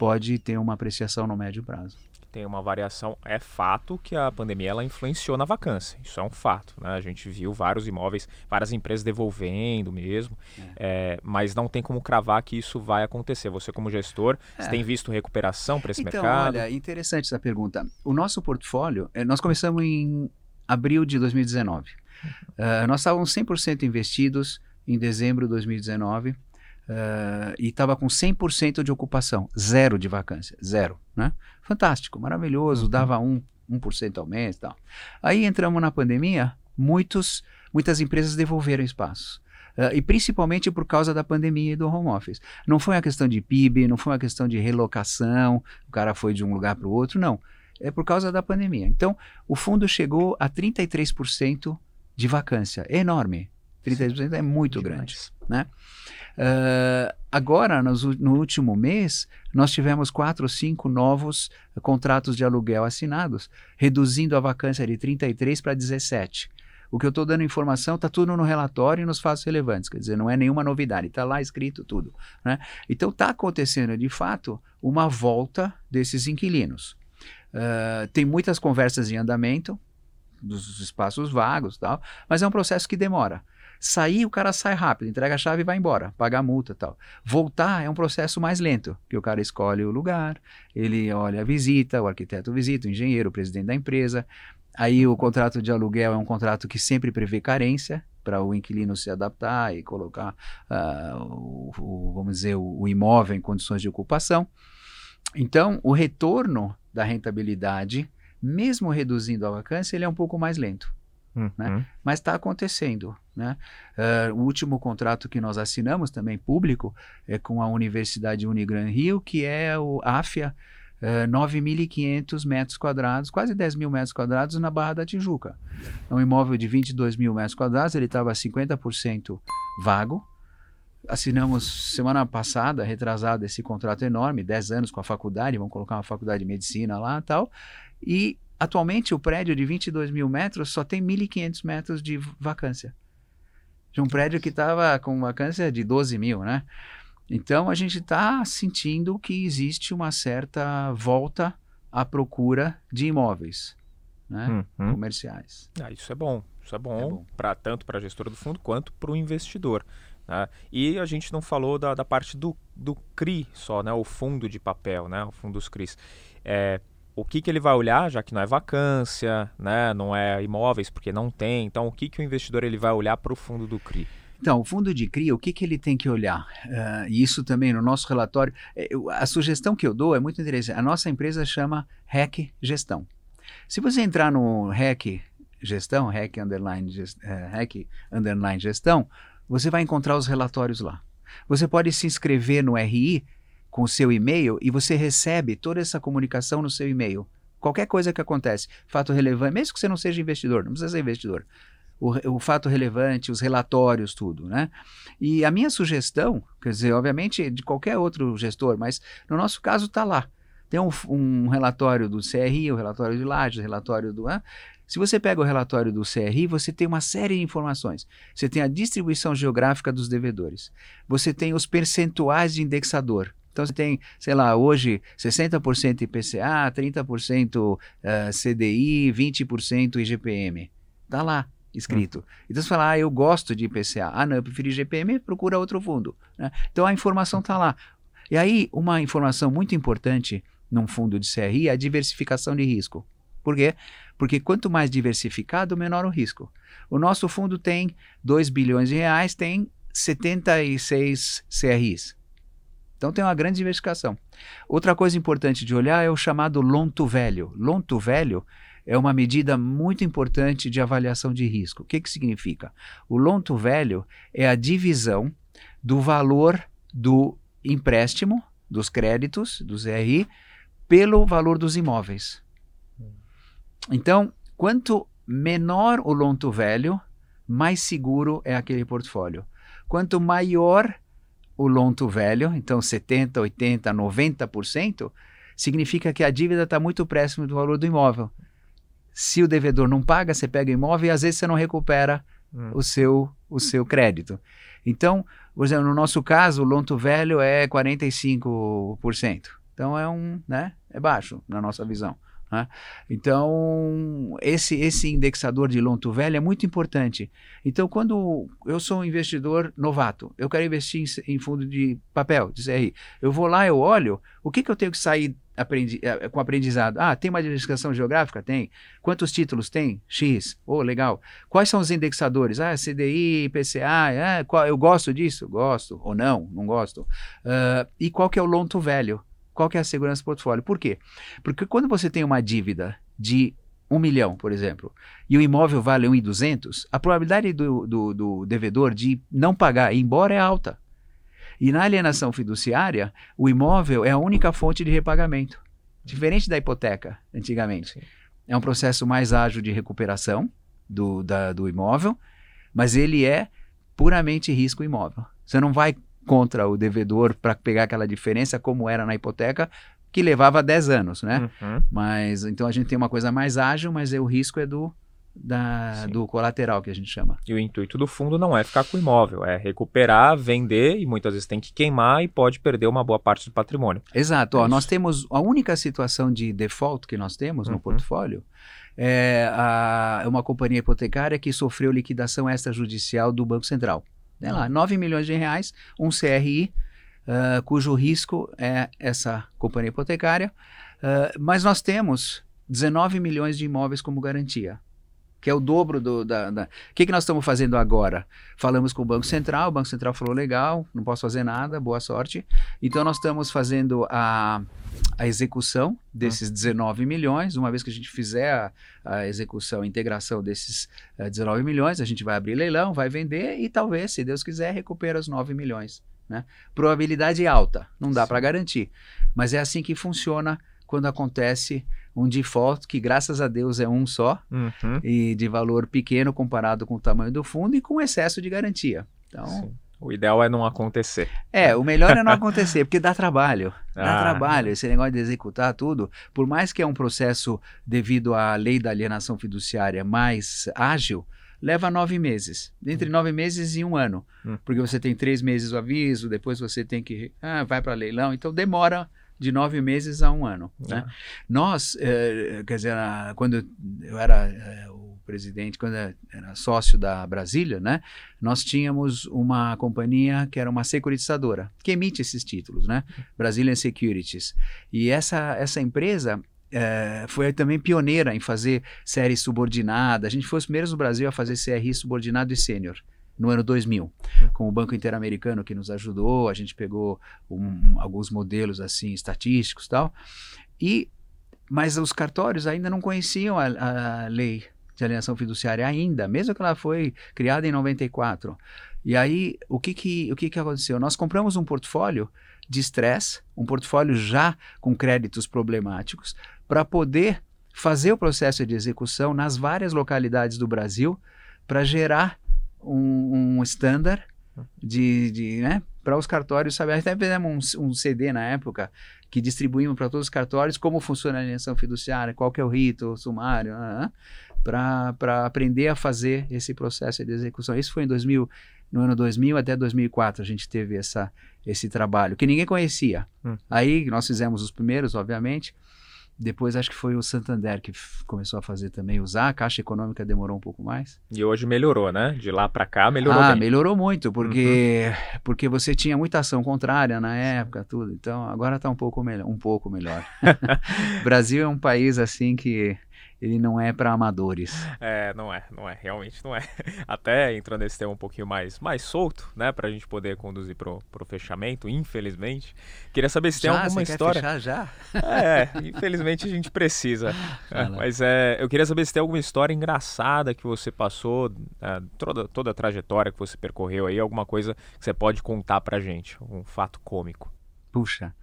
pode ter uma apreciação no médio prazo tem uma variação. É fato que a pandemia ela influenciou na vacância. Isso é um fato. Né? A gente viu vários imóveis, várias empresas devolvendo mesmo, é. É, mas não tem como cravar que isso vai acontecer. Você, como gestor, é. você tem visto recuperação para esse então, mercado? Olha, interessante essa pergunta. O nosso portfólio, eh, nós começamos em abril de 2019. Uh, nós estávamos 100% investidos em dezembro de 2019 Uh, e estava com 100% de ocupação, zero de vacância, zero, né? Fantástico, maravilhoso, uhum. dava um, 1% ao mês e tal. Aí entramos na pandemia, muitos, muitas empresas devolveram espaços. Uh, e principalmente por causa da pandemia e do home office. Não foi uma questão de PIB, não foi uma questão de relocação, o cara foi de um lugar para o outro, não. É por causa da pandemia. Então, o fundo chegou a 33% de vacância. É enorme. 33% é muito Demais. grande. Né? Uh, agora, no, no, último mês, nós tivemos quatro ou cinco novos contratos de aluguel assinados, reduzindo a vacância de 33 para 17. O que eu estou dando informação está tudo no relatório e nos fatos relevantes, quer dizer, não é nenhuma novidade, está lá escrito tudo. Né? Então está acontecendo de fato uma volta desses inquilinos. Uh, tem muitas conversas em andamento, dos espaços vagos tal, mas é um processo que demora. Sair, o cara sai rápido, entrega a chave e vai embora, paga a multa tal. Voltar é um processo mais lento, que o cara escolhe o lugar, ele olha a visita, o arquiteto visita, o engenheiro, o presidente da empresa. Aí o contrato de aluguel é um contrato que sempre prevê carência para o inquilino se adaptar e colocar, uh, o, o, vamos dizer, o, o imóvel em condições de ocupação. Então, o retorno da rentabilidade, mesmo reduzindo a vacância, ele é um pouco mais lento. Uhum. Né? Mas está acontecendo. Né? Uh, o último contrato que nós assinamos, também público, é com a Universidade Unigran Rio, que é o AFIA, uh, 9.500 metros quadrados, quase 10 mil metros quadrados na Barra da Tijuca. É um imóvel de 22 mil metros quadrados, ele estava 50% vago. Assinamos semana passada, retrasado, esse contrato enorme, 10 anos com a faculdade, vamos colocar uma faculdade de medicina lá e tal. E Atualmente, o prédio de 22 mil metros só tem 1.500 metros de vacância. De um prédio que estava com vacância de 12 mil, né? Então a gente está sentindo que existe uma certa volta à procura de imóveis né, Uhum. comerciais. Ah, isso é bom. Isso é bom, bom. Pra, tanto para a gestora do fundo quanto para o investidor. né? E a gente não falou da, da parte do, do CRI só, né? o fundo de papel, né? o fundo dos CRIs. É, o que, que ele vai olhar, já que não é vacância, né? não é imóveis, porque não tem. Então, o que, que o investidor ele vai olhar para o fundo do CRI? Então, o fundo de CRI, o que, que ele tem que olhar? E isso também no nosso relatório, eh, eu- a sugestão que eu dou é muito interessante. A nossa empresa chama REC Gestão. Se você entrar no REC Gestão, REC Underline, eh, REC Underline Gestão, você vai encontrar os relatórios lá. Você pode se inscrever no RI com o seu e-mail e você recebe toda essa comunicação no seu e-mail. Qualquer coisa que acontece, fato relevante, mesmo que você não seja investidor, não precisa ser investidor o, o fato relevante, os relatórios, tudo, né? E a minha sugestão, quer dizer, obviamente de qualquer outro gestor, mas no nosso caso está lá. Tem um, um relatório do CRI, o relatório de Lages, o relatório do... hã? Se você pega o relatório do CRI, você tem uma série de informações. Você tem a distribuição geográfica dos devedores. Você tem os percentuais de indexador. Então você tem, sei lá, hoje 60% IPCA, 30% eh, CDI, 20% IGPM. Está lá escrito. Então você fala, ah, eu gosto de IPCA. Ah, não, eu prefiro IGPM, procura outro fundo. né? Então a informação está lá. E aí, uma informação muito importante num fundo de CRI é a diversificação de risco. Por quê? Porque quanto mais diversificado, menor o risco. O nosso fundo tem 2 bilhões de reais, tem 76 CRIs. Então tem uma grande diversificação. Outra coisa importante de olhar é o chamado loan to value. Loan to value é uma medida muito importante de avaliação de risco. O que, que significa? O loan to value é a divisão do valor do empréstimo, dos créditos, dos RI, pelo valor dos imóveis. Então, quanto menor o loan to value, mais seguro é aquele portfólio. Quanto maior o loan to value, então 70, 80, 90%, significa que a dívida está muito próxima do valor do imóvel. Se o devedor não paga, você pega o imóvel e às vezes você não recupera Hum. o seu, o seu crédito. Então, por exemplo, no nosso caso, o loan to value é 45%. Então é um, né, é baixo na nossa visão. Né? Então, esse, esse indexador de loan to value é muito importante. Então, quando eu sou um investidor novato, eu quero investir em, em fundo de papel, de CRI, eu vou lá, eu olho, o que, que eu tenho que sair aprendi, eh, com aprendizado? Ah, tem uma diversificação geográfica? Tem. Quantos títulos tem? X. Oh, legal. Quais são os indexadores? Ah, CDI, IPCA, ah, qual, eu gosto disso? Gosto. Ou não, não gosto. Ah, e qual que é o loan to value? Qual que é a segurança do portfólio? Por quê? Porque quando você tem uma dívida de um milhão, por exemplo, e o imóvel vale 1,200, a probabilidade do, do, do devedor de não pagar e ir embora é alta. E na alienação fiduciária, o imóvel é a única fonte de repagamento. Diferente da hipoteca, antigamente. Sim. É um processo mais ágil de recuperação do, da- do imóvel, mas ele é puramente risco imóvel. Você não vai contra o devedor para pegar aquela diferença como era na hipoteca, que levava 10 anos, né? Uhum. Mas então a gente tem uma coisa mais ágil, mas é, o risco é do, da, do colateral que a gente chama. E o intuito do fundo não é ficar com o imóvel, é recuperar, vender e muitas vezes tem que queimar e pode perder uma boa parte do patrimônio. Exato. É Ó, nós temos a única situação de default que nós temos no Uhum. portfólio é a- é uma companhia hipotecária que sofreu liquidação extrajudicial do Banco Central. Tem lá, 9 milhões de reais, um CRI, ah, cujo risco é essa companhia hipotecária. Ah, mas nós temos 19 milhões de imóveis como garantia. Que é o dobro do. Da, da- O que, que nós estamos fazendo agora? Falamos com o Banco Central, o Banco Central falou: legal, não posso fazer nada, boa sorte. Então, nós estamos fazendo a, a execução desses 19 milhões. Uma vez que a gente fizer a, a execução, a integração desses eh, 19 milhões, a gente vai abrir leilão, vai vender e talvez, se Deus quiser, recupera os 9 milhões. Né? Probabilidade alta, não dá para garantir. Mas é assim que funciona quando acontece um default, que graças a Deus é um só, Uhum. e de valor pequeno comparado com o tamanho do fundo e com excesso de garantia. Então, Sim. O ideal é não acontecer. é, o melhor é não acontecer, porque dá trabalho. Dá Ah. trabalho, esse negócio de executar tudo, por mais que é um processo devido à lei da alienação fiduciária mais ágil, leva nove meses. Entre Hum. nove meses e um ano. Hum. Porque você tem três meses o aviso, depois você tem que. Ah, vai para leilão. Então demora de nove meses a um ano. Né? Ah, Nós, eh, quer dizer, quando eu era eh, o presidente, quando eu era sócio da Brasília, né, nós tínhamos uma companhia que era uma securitizadora, que emite esses títulos, né, Brazilian Securities. E essa, essa empresa eh, foi também pioneira em fazer série subordinada. A gente foi os primeiros no Brasil a fazer CRI subordinado e sênior. No ano 2000, com o Banco Interamericano que nos ajudou, a gente pegou um- alguns modelos assim estatísticos tal, e mas os cartórios ainda não conheciam a, a lei de alienação fiduciária ainda, mesmo que ela foi criada em 94. E aí, o que que, o que que aconteceu? Nós compramos um portfólio de estresse, um portfólio já com créditos problemáticos, para poder fazer o processo de execução nas várias localidades do Brasil, para gerar um, um standard de, de né, para os cartórios saber. Até fizemos um, um CD na época que distribuímos para todos os cartórios como funciona a alienação fiduciária, qual que é o rito, o sumário, ah, para aprender a fazer esse processo de execução. Isso foi em 2000, no ano 2000 até 2004 a gente teve essa, esse trabalho, que ninguém conhecia. Hum. Aí nós fizemos os primeiros, obviamente, depois acho que foi o Santander que começou a fazer também, usar, a Caixa Econômica demorou um pouco mais. E hoje melhorou, né? De lá pra cá melhorou ah, bem. Uhum. melhorou muito, porque, porque você tinha muita ação contrária na época, tudo. Então, agora está um pouco melhor, um pouco melhor. Brasil é um país assim que ele não é para amadores. É, não é, não é, realmente não é. Até entrando nesse tema um pouquinho mais, mais solto, né, pra gente poder conduzir pro, pro fechamento, infelizmente. Queria saber se tem já, alguma você história. quer fechar já? É, infelizmente a gente precisa. É, mas é, eu queria saber se tem alguma história engraçada que você passou, é, toda, toda a trajetória que você percorreu aí, alguma coisa que você pode contar pra gente, um fato cômico. Puxa,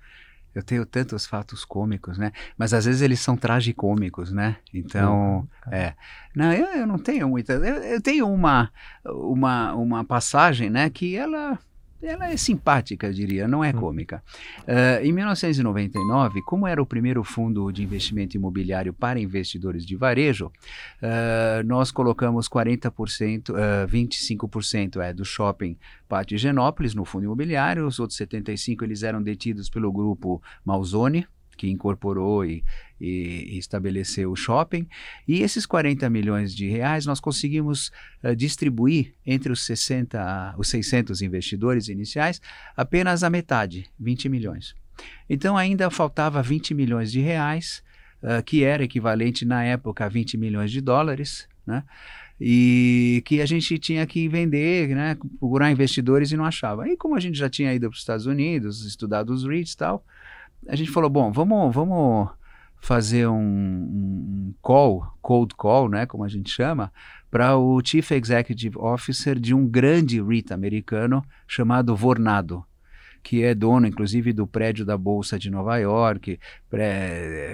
eu tenho tantos fatos cômicos, né? Mas às vezes eles são tragicômicos, né? Então, é. Não, eu, eu não tenho muita. Eu, eu tenho uma, uma, uma passagem, né? Que ela. Ela é simpática, eu diria, não é Hum. cômica. Eh, em 1999, como era o primeiro fundo de investimento imobiliário para investidores de varejo, eh, nós colocamos 40%, eh, 25% é, do shopping Pátio Higienópolis no fundo imobiliário, os outros 75% eles eram detidos pelo grupo Malzone, que incorporou e, e- e estabeleceu o shopping. E esses 40 milhões de reais nós conseguimos eh, distribuir entre os 60, os 600 investidores iniciais apenas a metade, 20 milhões. Então ainda faltava 20 milhões de reais, eh, que era equivalente na época a 20 milhões de dólares, né? E que a gente tinha que vender, né? Procurar investidores e não achava. Aí, como a gente já tinha ido para os Estados Unidos, estudado os REITs e tal, a gente falou: bom, vamos, vamos fazer um, um call, cold call, né? Como a gente chama, para o Chief Executive Officer de um grande REIT americano chamado Vornado que é dono, inclusive, do prédio da Bolsa de Nova York,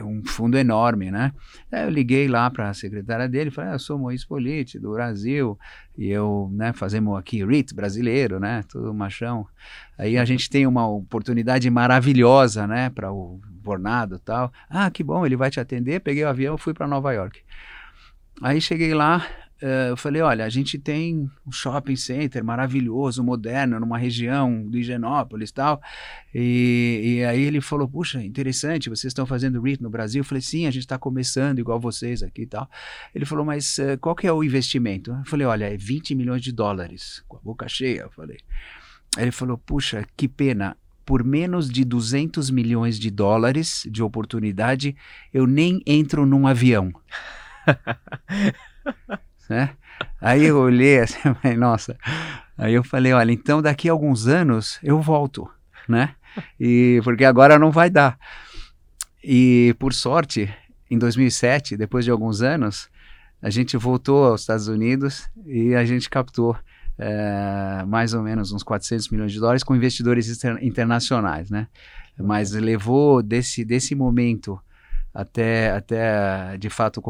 um fundo enorme, né? Aí eu liguei lá para a secretária dele, falei, ah, eu sou Moisés Politi, do Brasil, e eu, né, fazemos aqui REIT brasileiro, né, tudo machão. Aí a gente tem uma oportunidade maravilhosa, né, para o Bornado e tal. Ah, que bom, ele vai te atender. Peguei o avião e fui para Nova York. Aí cheguei lá, eh, eu falei, olha, a gente tem um shopping center maravilhoso, moderno, numa região do Higienópolis e tal. E, e aí ele falou, puxa, interessante, vocês estão fazendo REIT no Brasil? Eu falei, sim, a gente está começando igual vocês aqui e tal. Ele falou, mas eh, qual que é o investimento? Eu falei, olha, é 20 milhões de dólares, com a boca cheia, eu falei. Ele falou, puxa, que pena, por menos de 200 milhões de dólares de oportunidade, eu nem entro num avião. né? Aí eu olhei assim, nossa. Aí eu falei, olha, então daqui a alguns anos eu volto, né? E porque agora não vai dar. E por sorte, em 2007, depois de alguns anos, a gente voltou aos Estados Unidos e a gente captou eh, mais ou menos uns 400 milhões de dólares com investidores internacionais, né? Mas levou desse, desse momento até, até de fato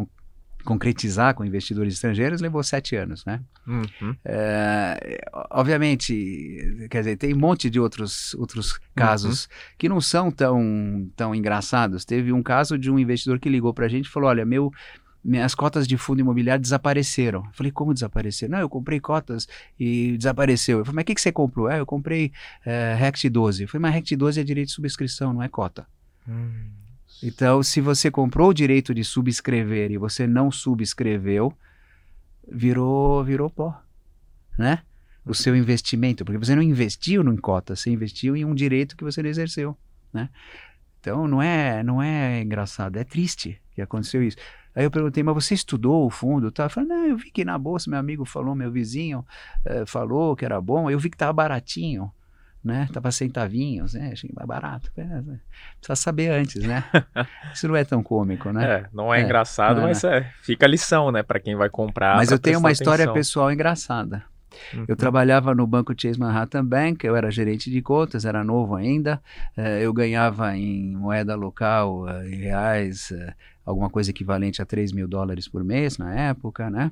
concretizar com investidores estrangeiros, levou sete anos, né? Uhum. É, obviamente, quer dizer, tem um monte de outros, outros casos que não são tão, tão engraçados. Teve um caso de um investidor que ligou para a gente e falou: Olha, meu, minhas cotas de fundo imobiliário desapareceram. Falei, como desapareceram? Não, eu comprei cotas e desapareceu. Eu falei, mas o que, que você comprou? Ah, eu comprei é, Rect 12. Eu falei, mas Rect 12 é direito de subscrição, não é cota. Hum. Então, se você comprou o direito de subscrever e você não subscreveu, virou, virou pó, né? O seu investimento, porque você não investiu em cota, você investiu em um direito que você não exerceu, né? Então, não é, não é engraçado, é triste que aconteceu isso. Aí eu perguntei, mas você estudou o fundo? Tá? Eu falei, não, eu vi que na bolsa meu amigo falou, meu vizinho eh, falou que era bom, eu vi que estava baratinho, né? Tava centavinhos, né? Achei mais barato. Né? precisa saber antes, né? Isso não é tão cômico, né? É, não é, é engraçado, não é, mas é, fica a lição, né, para quem vai comprar. Mas eu tenho uma história pessoal engraçada. Uhum. Eu trabalhava no banco Chase Manhattan Bank, eu era gerente de contas, era novo ainda. Uh, eu ganhava em moeda local, uh, em reais, uh, alguma coisa equivalente a 3 mil dólares por mês na época, né?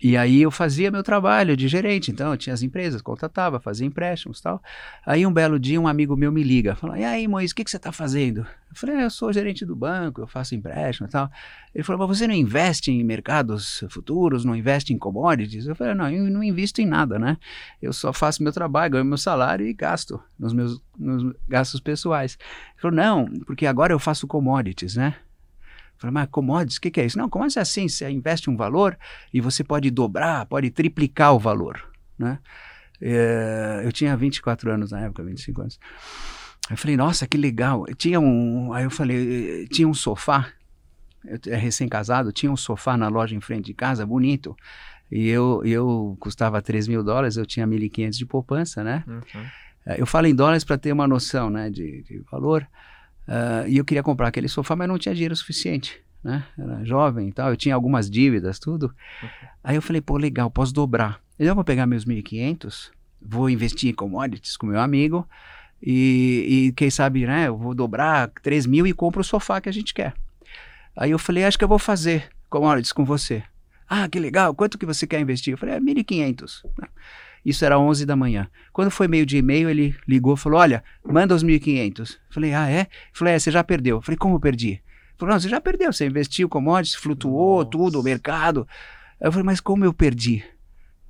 E aí eu fazia meu trabalho de gerente, então eu tinha as empresas, contratava, fazia empréstimos tal. Aí um belo dia um amigo meu me liga, falou, e aí Moisés, o que, que você está fazendo? Eu falei, ah, eu sou gerente do banco, eu faço empréstimo e tal. Ele falou, mas você não investe em mercados futuros, não investe em commodities? Eu falei, não, eu não invisto em nada, né? Eu só faço meu trabalho, ganho meu salário e gasto nos meus nos gastos pessoais. Ele falou, não, porque agora eu faço commodities, né? Falei, mas commodities, o que, que, é isso? Não, commodities é assim, você investe um valor e você pode dobrar, pode triplicar o valor, né? É, eu tinha 24 anos na época, 25 anos. Eu falei, nossa, que legal. Tinha um, aí eu falei, tinha um sofá, eu é recém-casado, tinha um sofá na loja em frente de casa, bonito. E eu, eu custava 3 mil dólares, eu tinha 1.500 de poupança, né? Uhum. Eu falo em dólares para ter uma noção, né, de, de valor. Uh, e eu queria comprar aquele sofá, mas não tinha dinheiro suficiente, né? Era jovem e tal, eu tinha algumas dívidas, tudo. Aí eu falei, pô, legal, posso dobrar. Eu vou pegar meus 1.500, vou investir em commodities com meu amigo e, e, quem sabe, né, eu vou dobrar 3 mil e compro o sofá que a gente quer. Aí eu falei, acho que eu vou fazer commodities com você. Ah, que legal, quanto que você quer investir? Eu falei, é 1.500. Isso era 11 da manhã. Quando foi meio dia e meio, ele ligou e falou: Olha, manda os 1.500. Falei: Ah, é? Ele falou: É, você já perdeu. Falei: Como eu perdi? Ele falou: Não, você já perdeu. Você investiu, commodities, flutuou, Nossa. tudo, o mercado. Eu falei: Mas como eu perdi?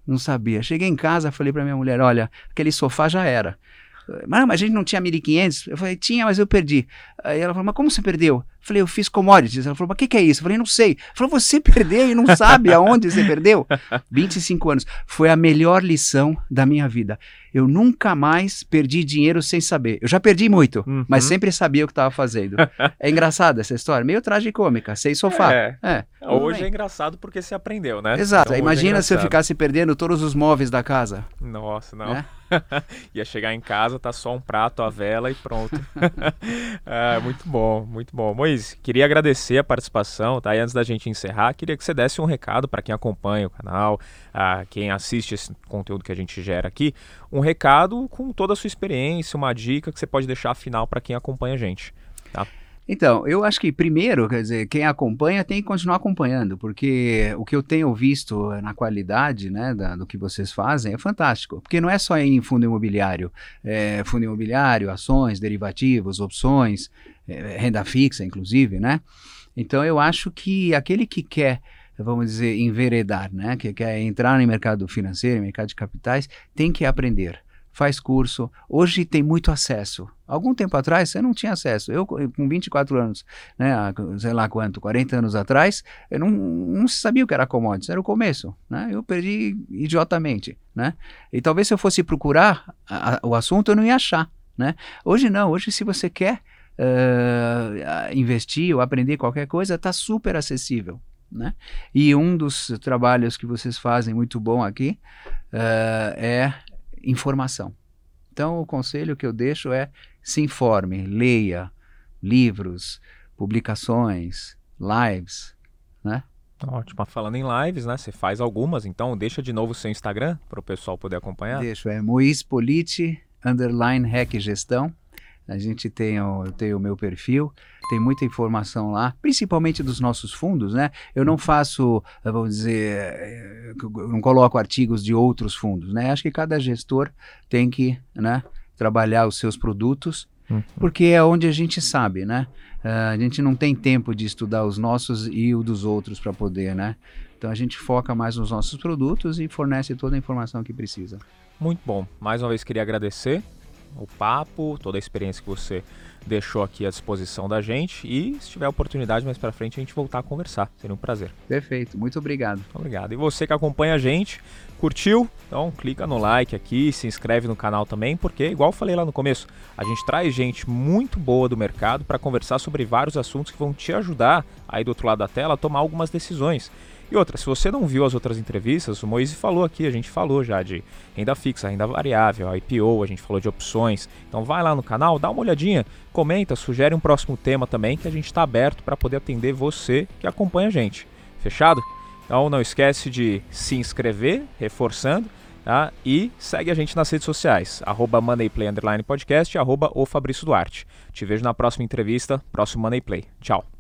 Não sabia. Cheguei em casa, falei para minha mulher: Olha, aquele sofá já era. Mas, mas a gente não tinha 1.500? Eu falei, tinha, mas eu perdi. Aí ela falou, mas como você perdeu? Eu falei, eu fiz commodities. Ela falou, mas o que, que é isso? Eu falei, não sei. Ela falou, você perdeu e não sabe aonde você perdeu? 25 anos. Foi a melhor lição da minha vida. Eu nunca mais perdi dinheiro sem saber. Eu já perdi muito, uhum. mas sempre sabia o que estava fazendo. é engraçado essa história, meio tragicômica, sem sofá. É. é. Hoje é engraçado porque você aprendeu, né? Exato. Então, Imagina é se eu ficasse perdendo todos os móveis da casa. Nossa, não. É? Ia chegar em casa, tá só um prato, a vela e pronto. é, muito bom, muito bom. Moisés, queria agradecer a participação, tá? E antes da gente encerrar, queria que você desse um recado para quem acompanha o canal, a quem assiste esse conteúdo que a gente gera aqui, um recado com toda a sua experiência, uma dica que você pode deixar final para quem acompanha a gente, tá? Então, eu acho que primeiro, quer dizer, quem acompanha tem que continuar acompanhando, porque o que eu tenho visto na qualidade né, da, do que vocês fazem é fantástico. Porque não é só em fundo imobiliário, é fundo imobiliário, ações, derivativos, opções, é, renda fixa, inclusive, né? Então eu acho que aquele que quer vamos dizer, enveredar, né? que quer entrar no mercado financeiro, mercado de capitais, tem que aprender faz curso. Hoje tem muito acesso. Algum tempo atrás você não tinha acesso. Eu, com 24 anos, né, sei lá quanto, 40 anos atrás, eu não, não sabia o que era commodities, era o começo. Né? Eu perdi idiotamente. Né? E talvez se eu fosse procurar a, a, o assunto, eu não ia achar. Né? Hoje não, hoje se você quer uh, investir ou aprender qualquer coisa, está super acessível. Né? E um dos trabalhos que vocês fazem muito bom aqui uh, é informação. Então, o conselho que eu deixo é se informe, leia livros, publicações, lives, né? Ótimo. Falando em lives, né? Você faz algumas, então deixa de novo o seu Instagram para o pessoal poder acompanhar. Deixo, é Mois Politi, underline hack gestão. A gente tem, eu tenho o meu perfil, tem muita informação lá, principalmente dos nossos fundos, né? Eu não faço, vamos dizer, eh, não coloco artigos de outros fundos, né? Acho que cada gestor tem que, né, trabalhar os seus produtos Uhum. Porque é onde a gente sabe, né? Uh, a gente não tem tempo de estudar os nossos e o dos outros para poder, né? Então a gente foca mais nos nossos produtos e fornece toda a informação que precisa. Muito bom. Mais uma vez queria agradecer o papo, toda a experiência que você deixou aqui à disposição da gente e se tiver oportunidade mais para frente a gente voltar a conversar. Seria um prazer. Perfeito, muito obrigado. Obrigado. E você que acompanha a gente, curtiu? Então clica no like aqui, se inscreve no canal também, porque igual eu falei lá no começo, a gente traz gente muito boa do mercado para conversar sobre vários assuntos que vão te ajudar aí do outro lado da tela a tomar algumas decisões. E outra, se você não viu as outras entrevistas, o Moise falou aqui, a gente falou já de renda fixa, renda variável, IPO, a gente falou de opções. Então vai lá no canal, dá uma olhadinha, comenta, sugere um próximo tema também que a gente está aberto para poder atender você que acompanha a gente. Fechado? Então não esquece de se inscrever, reforçando, tá? E segue a gente nas redes sociais, arroba Moneyplay Podcast, arroba o Fabrício Duarte. Te vejo na próxima entrevista, próximo Moneyplay. Tchau.